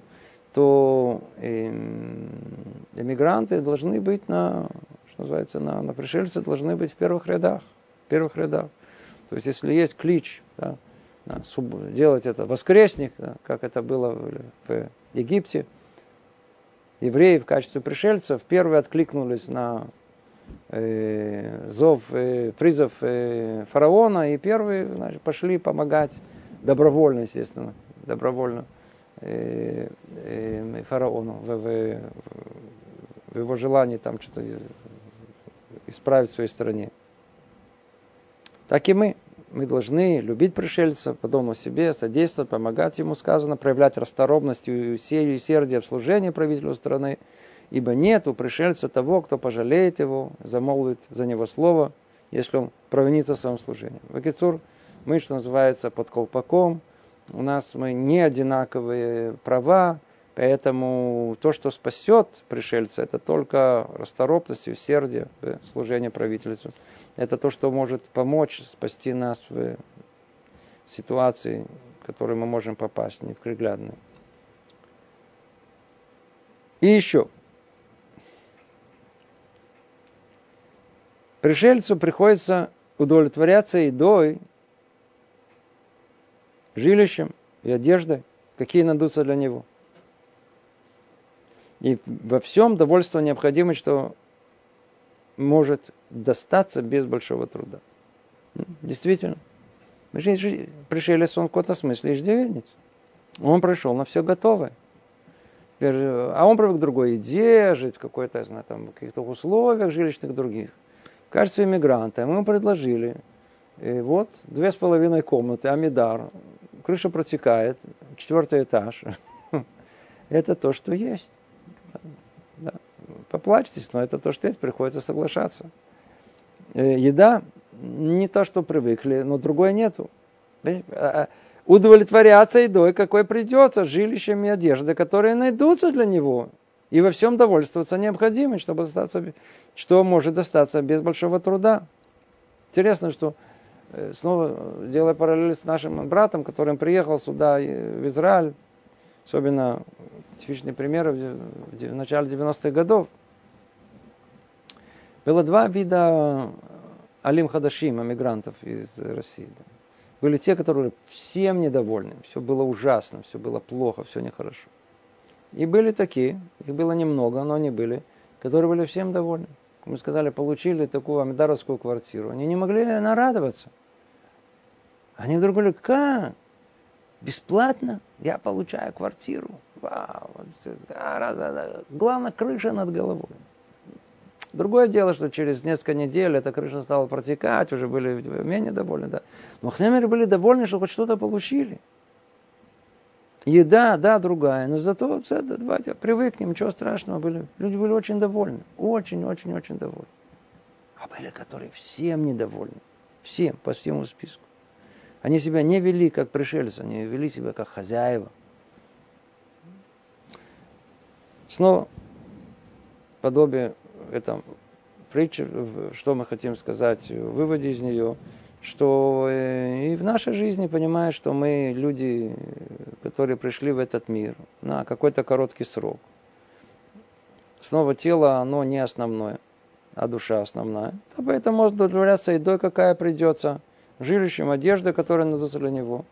то эм, эмигранты должны быть на, что называется, на, на пришельцы должны быть в первых рядах. В первых рядах. То есть если есть клич, да, делать это воскресник, да, как это было в, в Египте, евреи в качестве пришельцев первые откликнулись на э, зов, э, призыв э, фараона, и первые значит, пошли помогать добровольно, естественно, добровольно э, э, фараону в, в, в его желании там что-то исправить в своей стране. Так и мы мы должны любить пришельца, подобно себе, содействовать, помогать ему, сказано, проявлять расторопность и усердие в служении правителю страны, ибо нет у пришельца того, кто пожалеет его, замолвит за него слово, если он провинится в своем служении. В мы, что называется, под колпаком, у нас мы не одинаковые права, поэтому то, что спасет пришельца, это только расторопность усердие в служении правительству это то, что может помочь спасти нас в ситуации, в которую мы можем попасть, не в неприглядной. И еще. Пришельцу приходится удовлетворяться едой, жилищем и одеждой, какие найдутся для него. И во всем довольство необходимо, что может достаться без большого труда. Действительно. Пришелец он в каком-то смысле иждивенец. Он пришел на все готовое. А он привык к другой еде, жить в какой-то, знаю, там, каких-то условиях жилищных других. В качестве иммигранта мы ему предложили, и вот, две с половиной комнаты, амидар, крыша протекает, четвертый этаж. Это то, что есть. Да. Поплачьтесь, но это то, что есть, приходится соглашаться. Э, еда не то, что привыкли, но другой нету. А, а, удовлетворяться едой, какой придется, жилищем и одеждой, которые найдутся для него. И во всем довольствоваться необходимо, чтобы остаться, что может достаться без большого труда. Интересно, что э, снова делая параллель с нашим братом, который приехал сюда, в Израиль, особенно типичный пример в начале 90-х годов, было два вида алим хадашим, эмигрантов из России. Были те, которые всем недовольны, все было ужасно, все было плохо, все нехорошо. И были такие, их было немного, но они были, которые были всем довольны. Мы сказали, получили такую амидаровскую квартиру. Они не могли нарадоваться. Они вдруг говорили, как? Бесплатно я получаю квартиру. Вау. Главное, крыша над головой. Другое дело, что через несколько недель эта крыша стала протекать, уже были менее довольны. Да. Но Хнемеры были довольны, что хоть что-то получили. Еда, да, другая, но зато все, давайте привыкнем, ничего страшного были. Люди были очень довольны, очень, очень, очень довольны. А были, которые всем недовольны, всем, по всему списку. Они себя не вели как пришельцы, они вели себя как хозяева. Снова подобие этом притче, что мы хотим сказать, выводе из нее, что э, и в нашей жизни понимаешь, что мы люди, которые пришли в этот мир на какой-то короткий срок. Снова тело, оно не основное, а душа основная. А поэтому может удовлетворяться едой, какая придется, жилищем, одеждой, которая найдутся для него.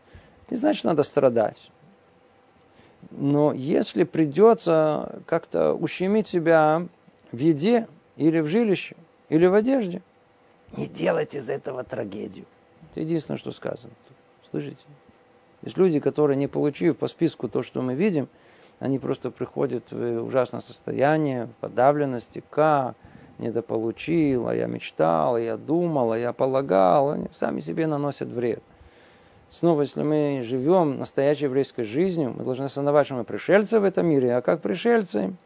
Не значит, надо страдать. Но если придется как-то ущемить себя в еде или в жилище, или в одежде. Не делайте из этого трагедию. Это единственное, что сказано. Слышите? Есть люди, которые, не получив по списку то, что мы видим, они просто приходят в ужасное состояние, в подавленности. Как? Недополучил, а я мечтал, а я думал, а я полагал. Они сами себе наносят вред. Снова, если мы живем настоящей еврейской жизнью, мы должны осознавать, что мы пришельцы в этом мире, а как пришельцы –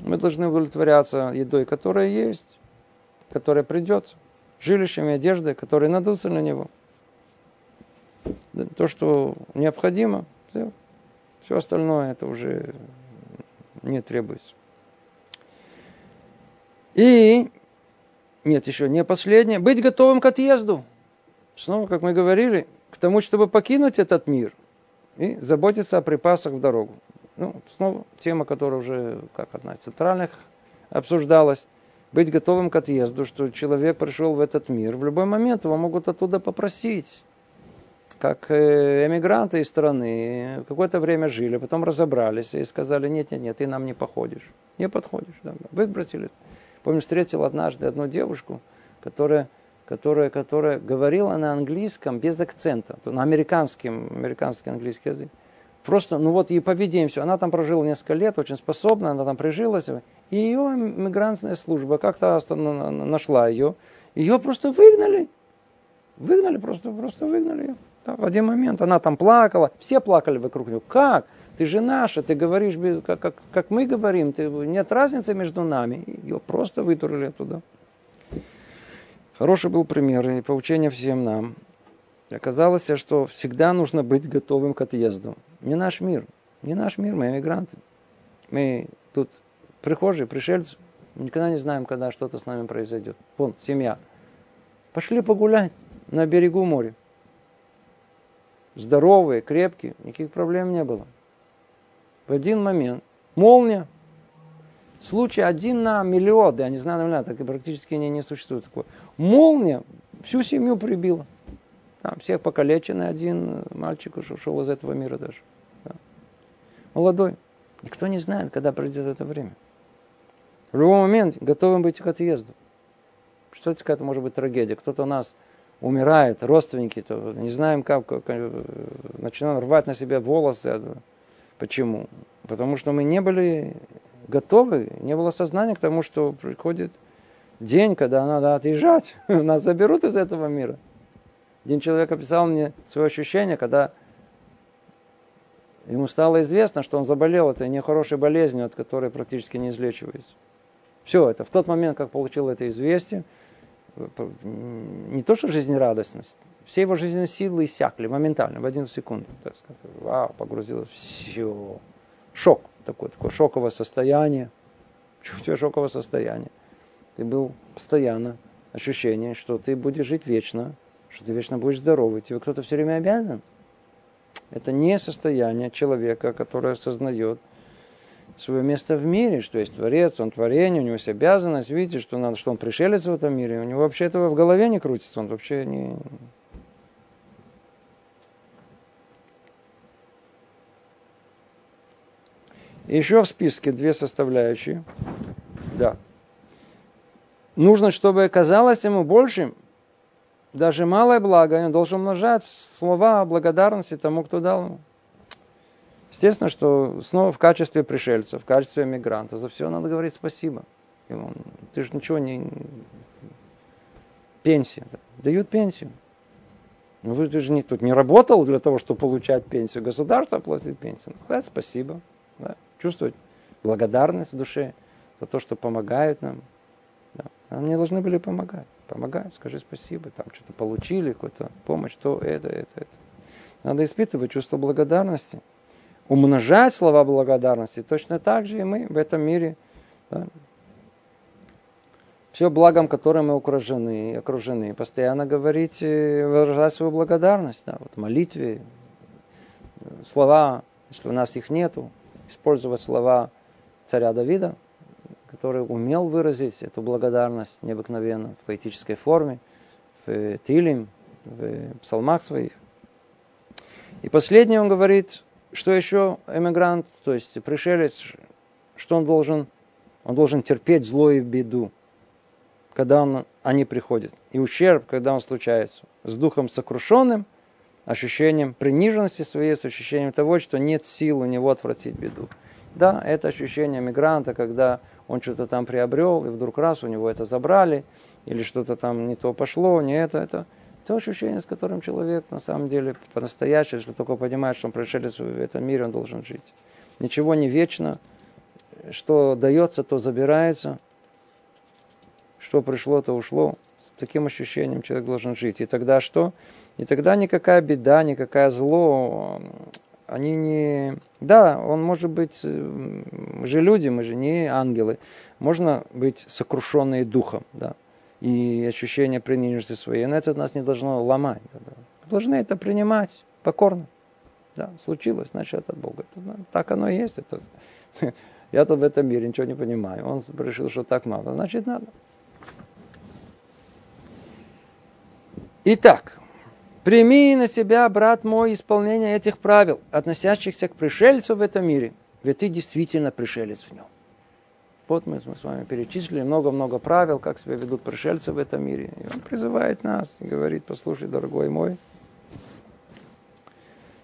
мы должны удовлетворяться едой, которая есть, которая придется, жилищем и одеждой, которые надутся на него. То, что необходимо, все, все остальное это уже не требуется. И, нет, еще не последнее, быть готовым к отъезду. Снова, как мы говорили, к тому, чтобы покинуть этот мир и заботиться о припасах в дорогу. Ну, снова тема, которая уже как одна из центральных обсуждалась. Быть готовым к отъезду, что человек пришел в этот мир. В любой момент его могут оттуда попросить. Как э, эмигранты из страны какое-то время жили, потом разобрались и сказали, нет, нет, нет, ты нам не походишь. Не подходишь. Да, выбросили. Помню, встретил однажды одну девушку, которая которая, которая говорила на английском без акцента, на американском, американский английский язык. Просто, ну вот, и поведение все. Она там прожила несколько лет, очень способна, она там прижилась. И ее мигрантная служба как-то нашла ее. Ее просто выгнали. Выгнали, просто, просто выгнали ее. Да, в один момент она там плакала. Все плакали вокруг нее. Как? Ты же наша, ты говоришь, как, как, как мы говорим, ты, нет разницы между нами. Ее просто вытурили оттуда. Хороший был пример и поучение всем нам. Оказалось, что всегда нужно быть готовым к отъезду. Не наш мир. Не наш мир, мы эмигранты. Мы тут прихожие, пришельцы. Никогда не знаем, когда что-то с нами произойдет. Вон, семья. Пошли погулять на берегу моря. Здоровые, крепкие, никаких проблем не было. В один момент молния. Случай один на миллион, я не знаю, наверное, так и практически не, не существует такого. Молния всю семью прибила. Там всех покалеченный один мальчик ушел из этого мира даже. Да. Молодой. Никто не знает, когда придет это время. В любой момент готовым быть к отъезду. Что это какая-то может быть трагедия? Кто-то у нас умирает, родственники, то не знаем как, как начинаем рвать на себя волосы. Почему? Потому что мы не были готовы, не было сознания к тому, что приходит день, когда надо отъезжать, нас заберут из этого мира. Один человек описал мне свое ощущение, когда ему стало известно, что он заболел этой нехорошей болезнью, от которой практически не излечивается. Все это в тот момент, как получил это известие, не то что жизнерадостность, все его жизненные силы иссякли моментально, в один секунду. Так сказать. Вау, погрузилось. Все. Шок такой, такое шоковое состояние. Тебя шоковое состояние? Ты был постоянно ощущение, что ты будешь жить вечно, что ты вечно будешь здоровый, тебе кто-то все время обязан. Это не состояние человека, который осознает свое место в мире, что есть Творец, он творение, у него есть обязанность, видите, что, надо, что он пришелец в этом мире, у него вообще этого в голове не крутится, он вообще не... Еще в списке две составляющие. Да. Нужно, чтобы казалось ему большим, даже малое благо, он должен умножать слова благодарности тому, кто дал ему. Естественно, что снова в качестве пришельца, в качестве мигранта, за все надо говорить спасибо. Ему, ты же ничего не... Пенсия. Да. Дают пенсию. Ну, вы же не, тут не работал для того, чтобы получать пенсию. Государство платит пенсию. Ну, да, спасибо. Чувствовать благодарность в душе за то, что помогают нам. Да. Нам не должны были помогать. Помогают, скажи спасибо. Там что-то получили, какую-то помощь, то, это, это, это. Надо испытывать чувство благодарности умножать слова благодарности, точно так же и мы в этом мире. Да, все благом, которым мы окружены, окружены, постоянно говорить, выражать свою благодарность. Да, вот молитве, слова, если у нас их нету, использовать слова царя Давида, который умел выразить эту благодарность необыкновенно в поэтической форме, в Тилим, в псалмах своих. И последнее он говорит, что еще эмигрант, то есть пришелец, что он должен? Он должен терпеть зло и беду, когда он, они приходят. И ущерб, когда он случается. С духом сокрушенным, ощущением приниженности своей, с ощущением того, что нет сил у него отвратить беду. Да, это ощущение мигранта, когда он что-то там приобрел, и вдруг раз у него это забрали, или что-то там не то пошло, не это, это. То ощущение, с которым человек на самом деле по-настоящему, если только понимает, что он пришелец в этом мире, он должен жить. Ничего не вечно. Что дается, то забирается. Что пришло, то ушло. С таким ощущением человек должен жить. И тогда что? И тогда никакая беда, никакая зло, они не... Да, он может быть... Мы же люди, мы же не ангелы. Можно быть сокрушенные духом, да и ощущение приниженности своей. Но это нас не должно ломать. Мы должны это принимать покорно. Да, случилось, значит, это Бог. Это, да, так оно и есть. Это, я-то в этом мире ничего не понимаю. Он решил, что так надо. Значит, надо. Итак, прими на себя, брат мой, исполнение этих правил, относящихся к пришельцу в этом мире. Ведь ты действительно пришелец в нем. Вот мы, мы с вами перечислили много-много правил, как себя ведут пришельцы в этом мире. И он призывает нас и говорит, послушай, дорогой мой,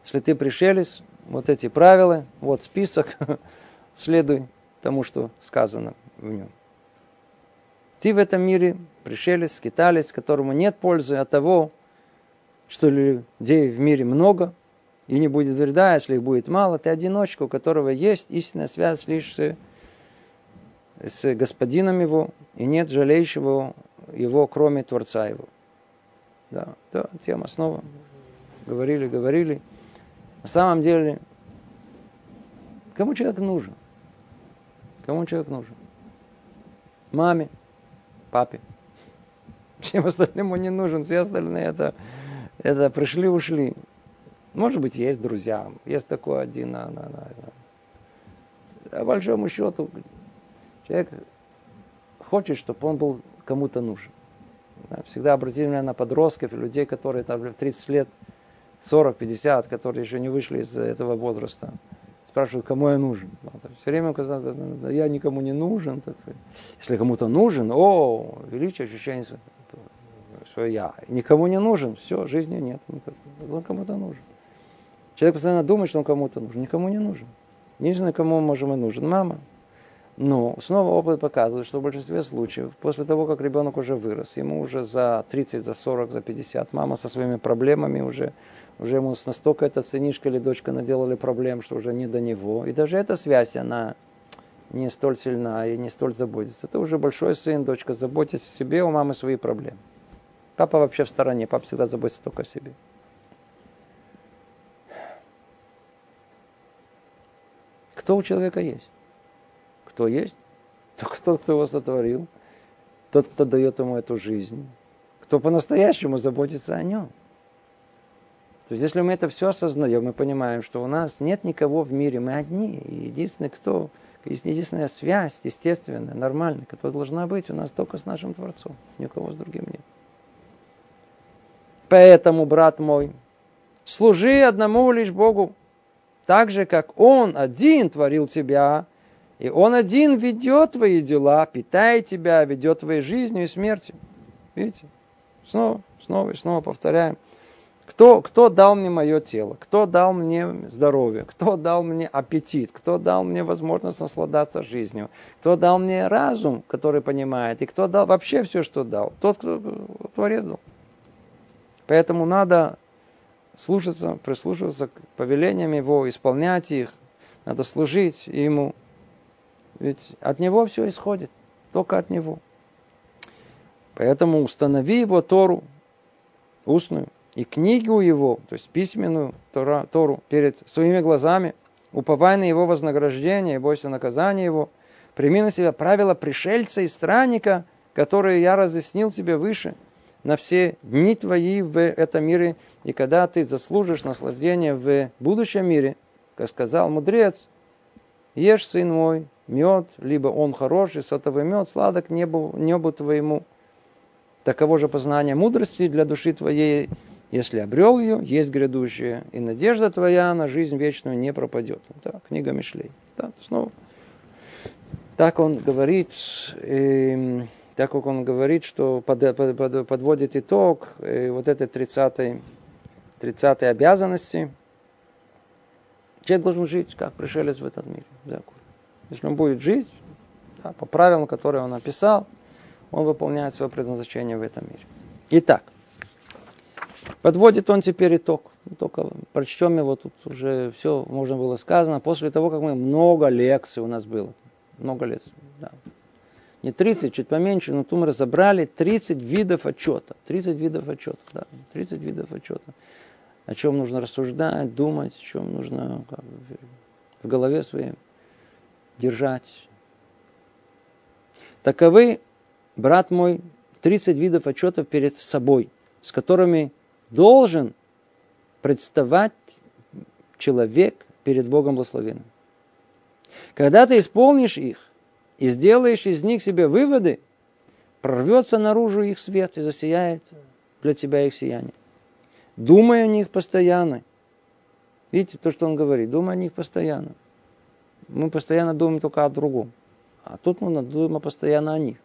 если ты пришелец, вот эти правила, вот список, следуй тому, что сказано в нем. Ты в этом мире пришелец, скиталец, которому нет пользы от того, что людей в мире много, и не будет вреда, если их будет мало. Ты одиночка, у которого есть истинная связь лишь с с господином его, и нет жалеющего его, кроме Творца его. Да, да, тема снова. Говорили, говорили. На самом деле, кому человек нужен? Кому человек нужен? Маме, папе. Всем остальным он не нужен, все остальные это, это пришли, ушли. Может быть, есть друзья, есть такой один, на, на, на, на. А большому счету, Человек хочет, чтобы он был кому-то нужен. Всегда обратили внимание на подростков, людей, которые там в 30 лет, 40, 50, которые еще не вышли из этого возраста. Спрашивают, кому я нужен. Все время сказали, я никому не нужен. Если кому-то нужен, о, величие ощущение свое я. Никому не нужен, все, жизни нет. Он кому-то нужен. Человек постоянно думает, что он кому-то нужен. Никому не нужен. Единственное, кому он может и нужен, мама. Но снова опыт показывает, что в большинстве случаев, после того, как ребенок уже вырос, ему уже за 30, за 40, за 50, мама со своими проблемами уже, уже ему настолько эта сынишка или дочка наделали проблем, что уже не до него. И даже эта связь, она не столь сильна и не столь заботится. Это уже большой сын, дочка заботится о себе, у мамы свои проблемы. Папа вообще в стороне, папа всегда заботится только о себе. Кто у человека есть? Кто есть? Только тот, кто его сотворил. Тот, кто дает ему эту жизнь. Кто по-настоящему заботится о нем. То есть, если мы это все осознаем, мы понимаем, что у нас нет никого в мире, мы одни. И единственный, кто, единственная связь, естественная, нормальная, которая должна быть у нас только с нашим Творцом. Никого с другим нет. Поэтому, брат мой, служи одному лишь Богу, так же, как Он один творил тебя, и Он один ведет твои дела, питает тебя, ведет твоей жизнью и смертью. Видите? Снова, снова и снова повторяем. Кто, кто дал мне мое тело? Кто дал мне здоровье? Кто дал мне аппетит? Кто дал мне возможность насладаться жизнью? Кто дал мне разум, который понимает? И кто дал вообще все, что дал? Тот, кто Творец дал. Поэтому надо слушаться, прислушиваться к повелениям Его, исполнять их. Надо служить Ему. Ведь от Него все исходит. Только от Него. Поэтому установи Его Тору, устную, и книгу Его, то есть письменную Тора, Тору, перед своими глазами, уповай на Его вознаграждение и бойся наказания Его. Прими на себя правила пришельца и странника, которые я разъяснил тебе выше – на все дни твои в этом мире, и когда ты заслужишь наслаждение в будущем мире, как сказал мудрец, ешь, сын мой, мед, либо он хороший, сотовый мед, сладок небу, небу твоему. Таково же познание мудрости для души твоей, если обрел ее, есть грядущее, и надежда твоя на жизнь вечную не пропадет. Да, книга Мишлей. Да, снова. Так он говорит, э, так как он говорит, что под, под, под, подводит итог э, вот этой 30-й 30 обязанности, человек должен жить как пришелец в этот мир. Если он будет жить да, по правилам, которые он написал, он выполняет свое предназначение в этом мире. Итак, подводит он теперь итог. Только прочтем его, тут уже все можно было сказано. После того, как мы много лекций у нас было, много лекций, да, не 30, чуть поменьше, но тут мы разобрали 30 видов отчета. 30 видов отчета, да, 30 видов отчета. О чем нужно рассуждать, думать, о чем нужно как, в голове своей держать. Таковы, брат мой, 30 видов отчетов перед собой, с которыми должен представать человек перед Богом благословенным. Когда ты исполнишь их, и сделаешь из них себе выводы, прорвется наружу их свет и засияет для тебя их сияние. Думай о них постоянно. Видите, то, что он говорит, думай о них постоянно. Мы постоянно думаем только о другом. А тут мы думаем постоянно о них.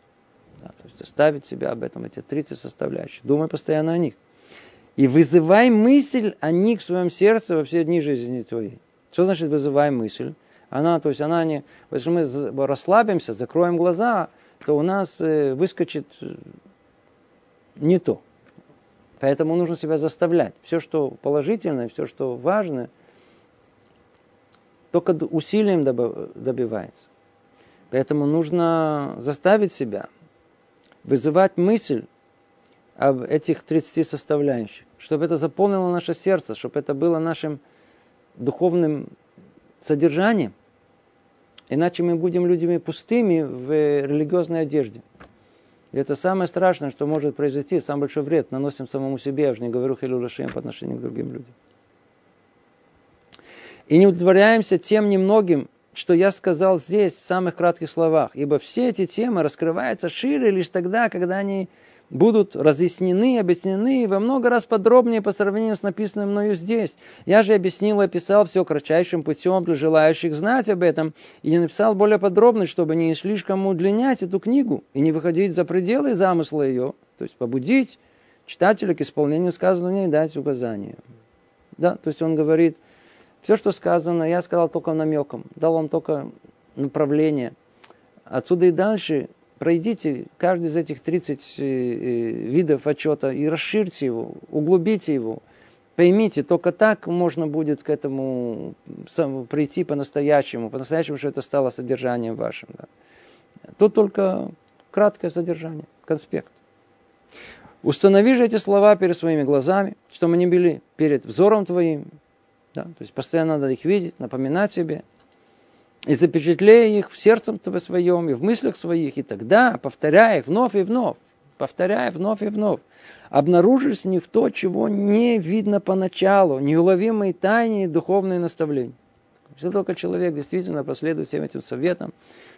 Да, то есть оставить себя об этом, эти 30 составляющих. Думай постоянно о них. И вызывай мысль о них в своем сердце во все дни жизни твоей. Что значит вызывай мысль? Она, то есть она не... Если мы расслабимся, закроем глаза, то у нас э, выскочит э, не то. Поэтому нужно себя заставлять. Все, что положительное, все, что важное, только усилием добивается. Поэтому нужно заставить себя вызывать мысль об этих 30 составляющих, чтобы это заполнило наше сердце, чтобы это было нашим духовным содержанием. Иначе мы будем людьми пустыми в религиозной одежде. И это самое страшное, что может произойти, самый большой вред наносим самому себе, я уже не говорю хилюлашем по отношению к другим людям. И не удовлетворяемся тем немногим, что я сказал здесь в самых кратких словах, ибо все эти темы раскрываются шире лишь тогда, когда они будут разъяснены, объяснены во много раз подробнее по сравнению с написанным мною здесь. Я же объяснил и описал все кратчайшим путем для желающих знать об этом, и не написал более подробно, чтобы не слишком удлинять эту книгу и не выходить за пределы замысла ее, то есть побудить читателя к исполнению сказанного ней дать указания. Да, то есть он говорит, все, что сказано, я сказал только намеком, дал вам только направление. Отсюда и дальше пройдите каждый из этих 30 э, э, видов отчета и расширьте его, углубите его. Поймите, только так можно будет к этому прийти по-настоящему, по-настоящему, что это стало содержанием вашим. Да. Тут только краткое содержание, конспект. Установи же эти слова перед своими глазами, чтобы они были перед взором твоим. Да, то есть постоянно надо их видеть, напоминать себе – и запечатлея их в сердцем своем и в мыслях своих, и тогда, повторяя их вновь и вновь, повторяя вновь и вновь, обнаружишь в них то, чего не видно поначалу, неуловимые тайны духовные наставления. Если только человек действительно последует всем этим советам,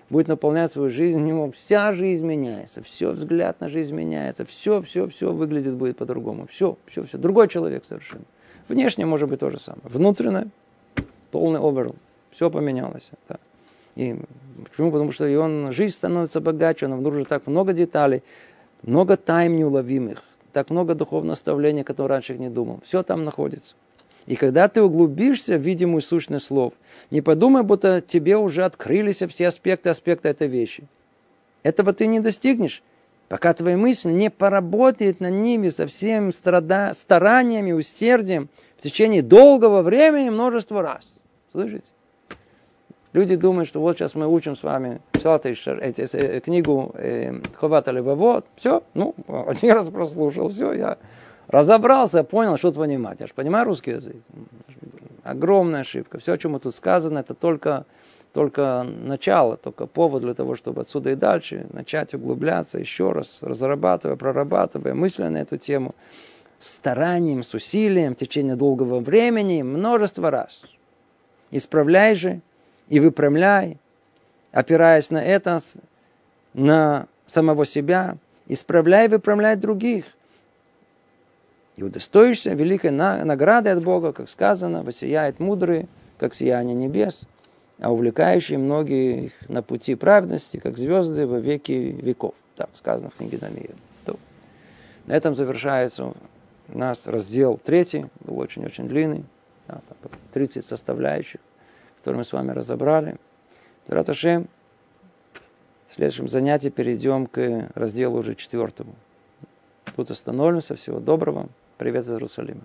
будет наполнять свою жизнь, у него вся жизнь меняется, все взгляд на жизнь меняется, все, все, все выглядит будет по-другому. Все, все, все. Другой человек совершенно. Внешне может быть то же самое. Внутренне полный оверл. Все поменялось. Да. И почему? Потому что и он, жизнь становится богаче, он обнаружит так много деталей, много тайм неуловимых, так много духовного наставления, которое раньше не думал. Все там находится. И когда ты углубишься в видимую сущность слов, не подумай, будто тебе уже открылись все аспекты аспекта этой вещи. Этого ты не достигнешь, пока твоя мысль не поработает на ними со всем страда... стараниями, усердием в течение долгого времени множество раз. Слышите? Люди думают, что вот сейчас мы учим с вами эти, книгу э, Ховата Левовод. Все, ну, один раз прослушал, все, я разобрался, понял, что понимать. Я же понимаю русский язык. Огромная ошибка. Все, о чем тут сказано, это только, только начало, только повод для того, чтобы отсюда и дальше начать углубляться еще раз, разрабатывая, прорабатывая мысли на эту тему, старанием, с усилием в течение долгого времени, множество раз. Исправляй же и выпрямляй, опираясь на это, на самого себя, исправляй и выпрямляй других и удостоишься великой награды от Бога, как сказано, воссияет мудрый, как сияние небес, а увлекающие многих на пути праведности, как звезды во веки веков. Так сказано в книге Даниила. На этом завершается у нас раздел третий, был очень-очень длинный, да, 30 составляющих, которые мы с вами разобрали. Раташем, в следующем занятии перейдем к разделу уже четвертому. Тут остановимся. Всего доброго. Привет из Иерусалима.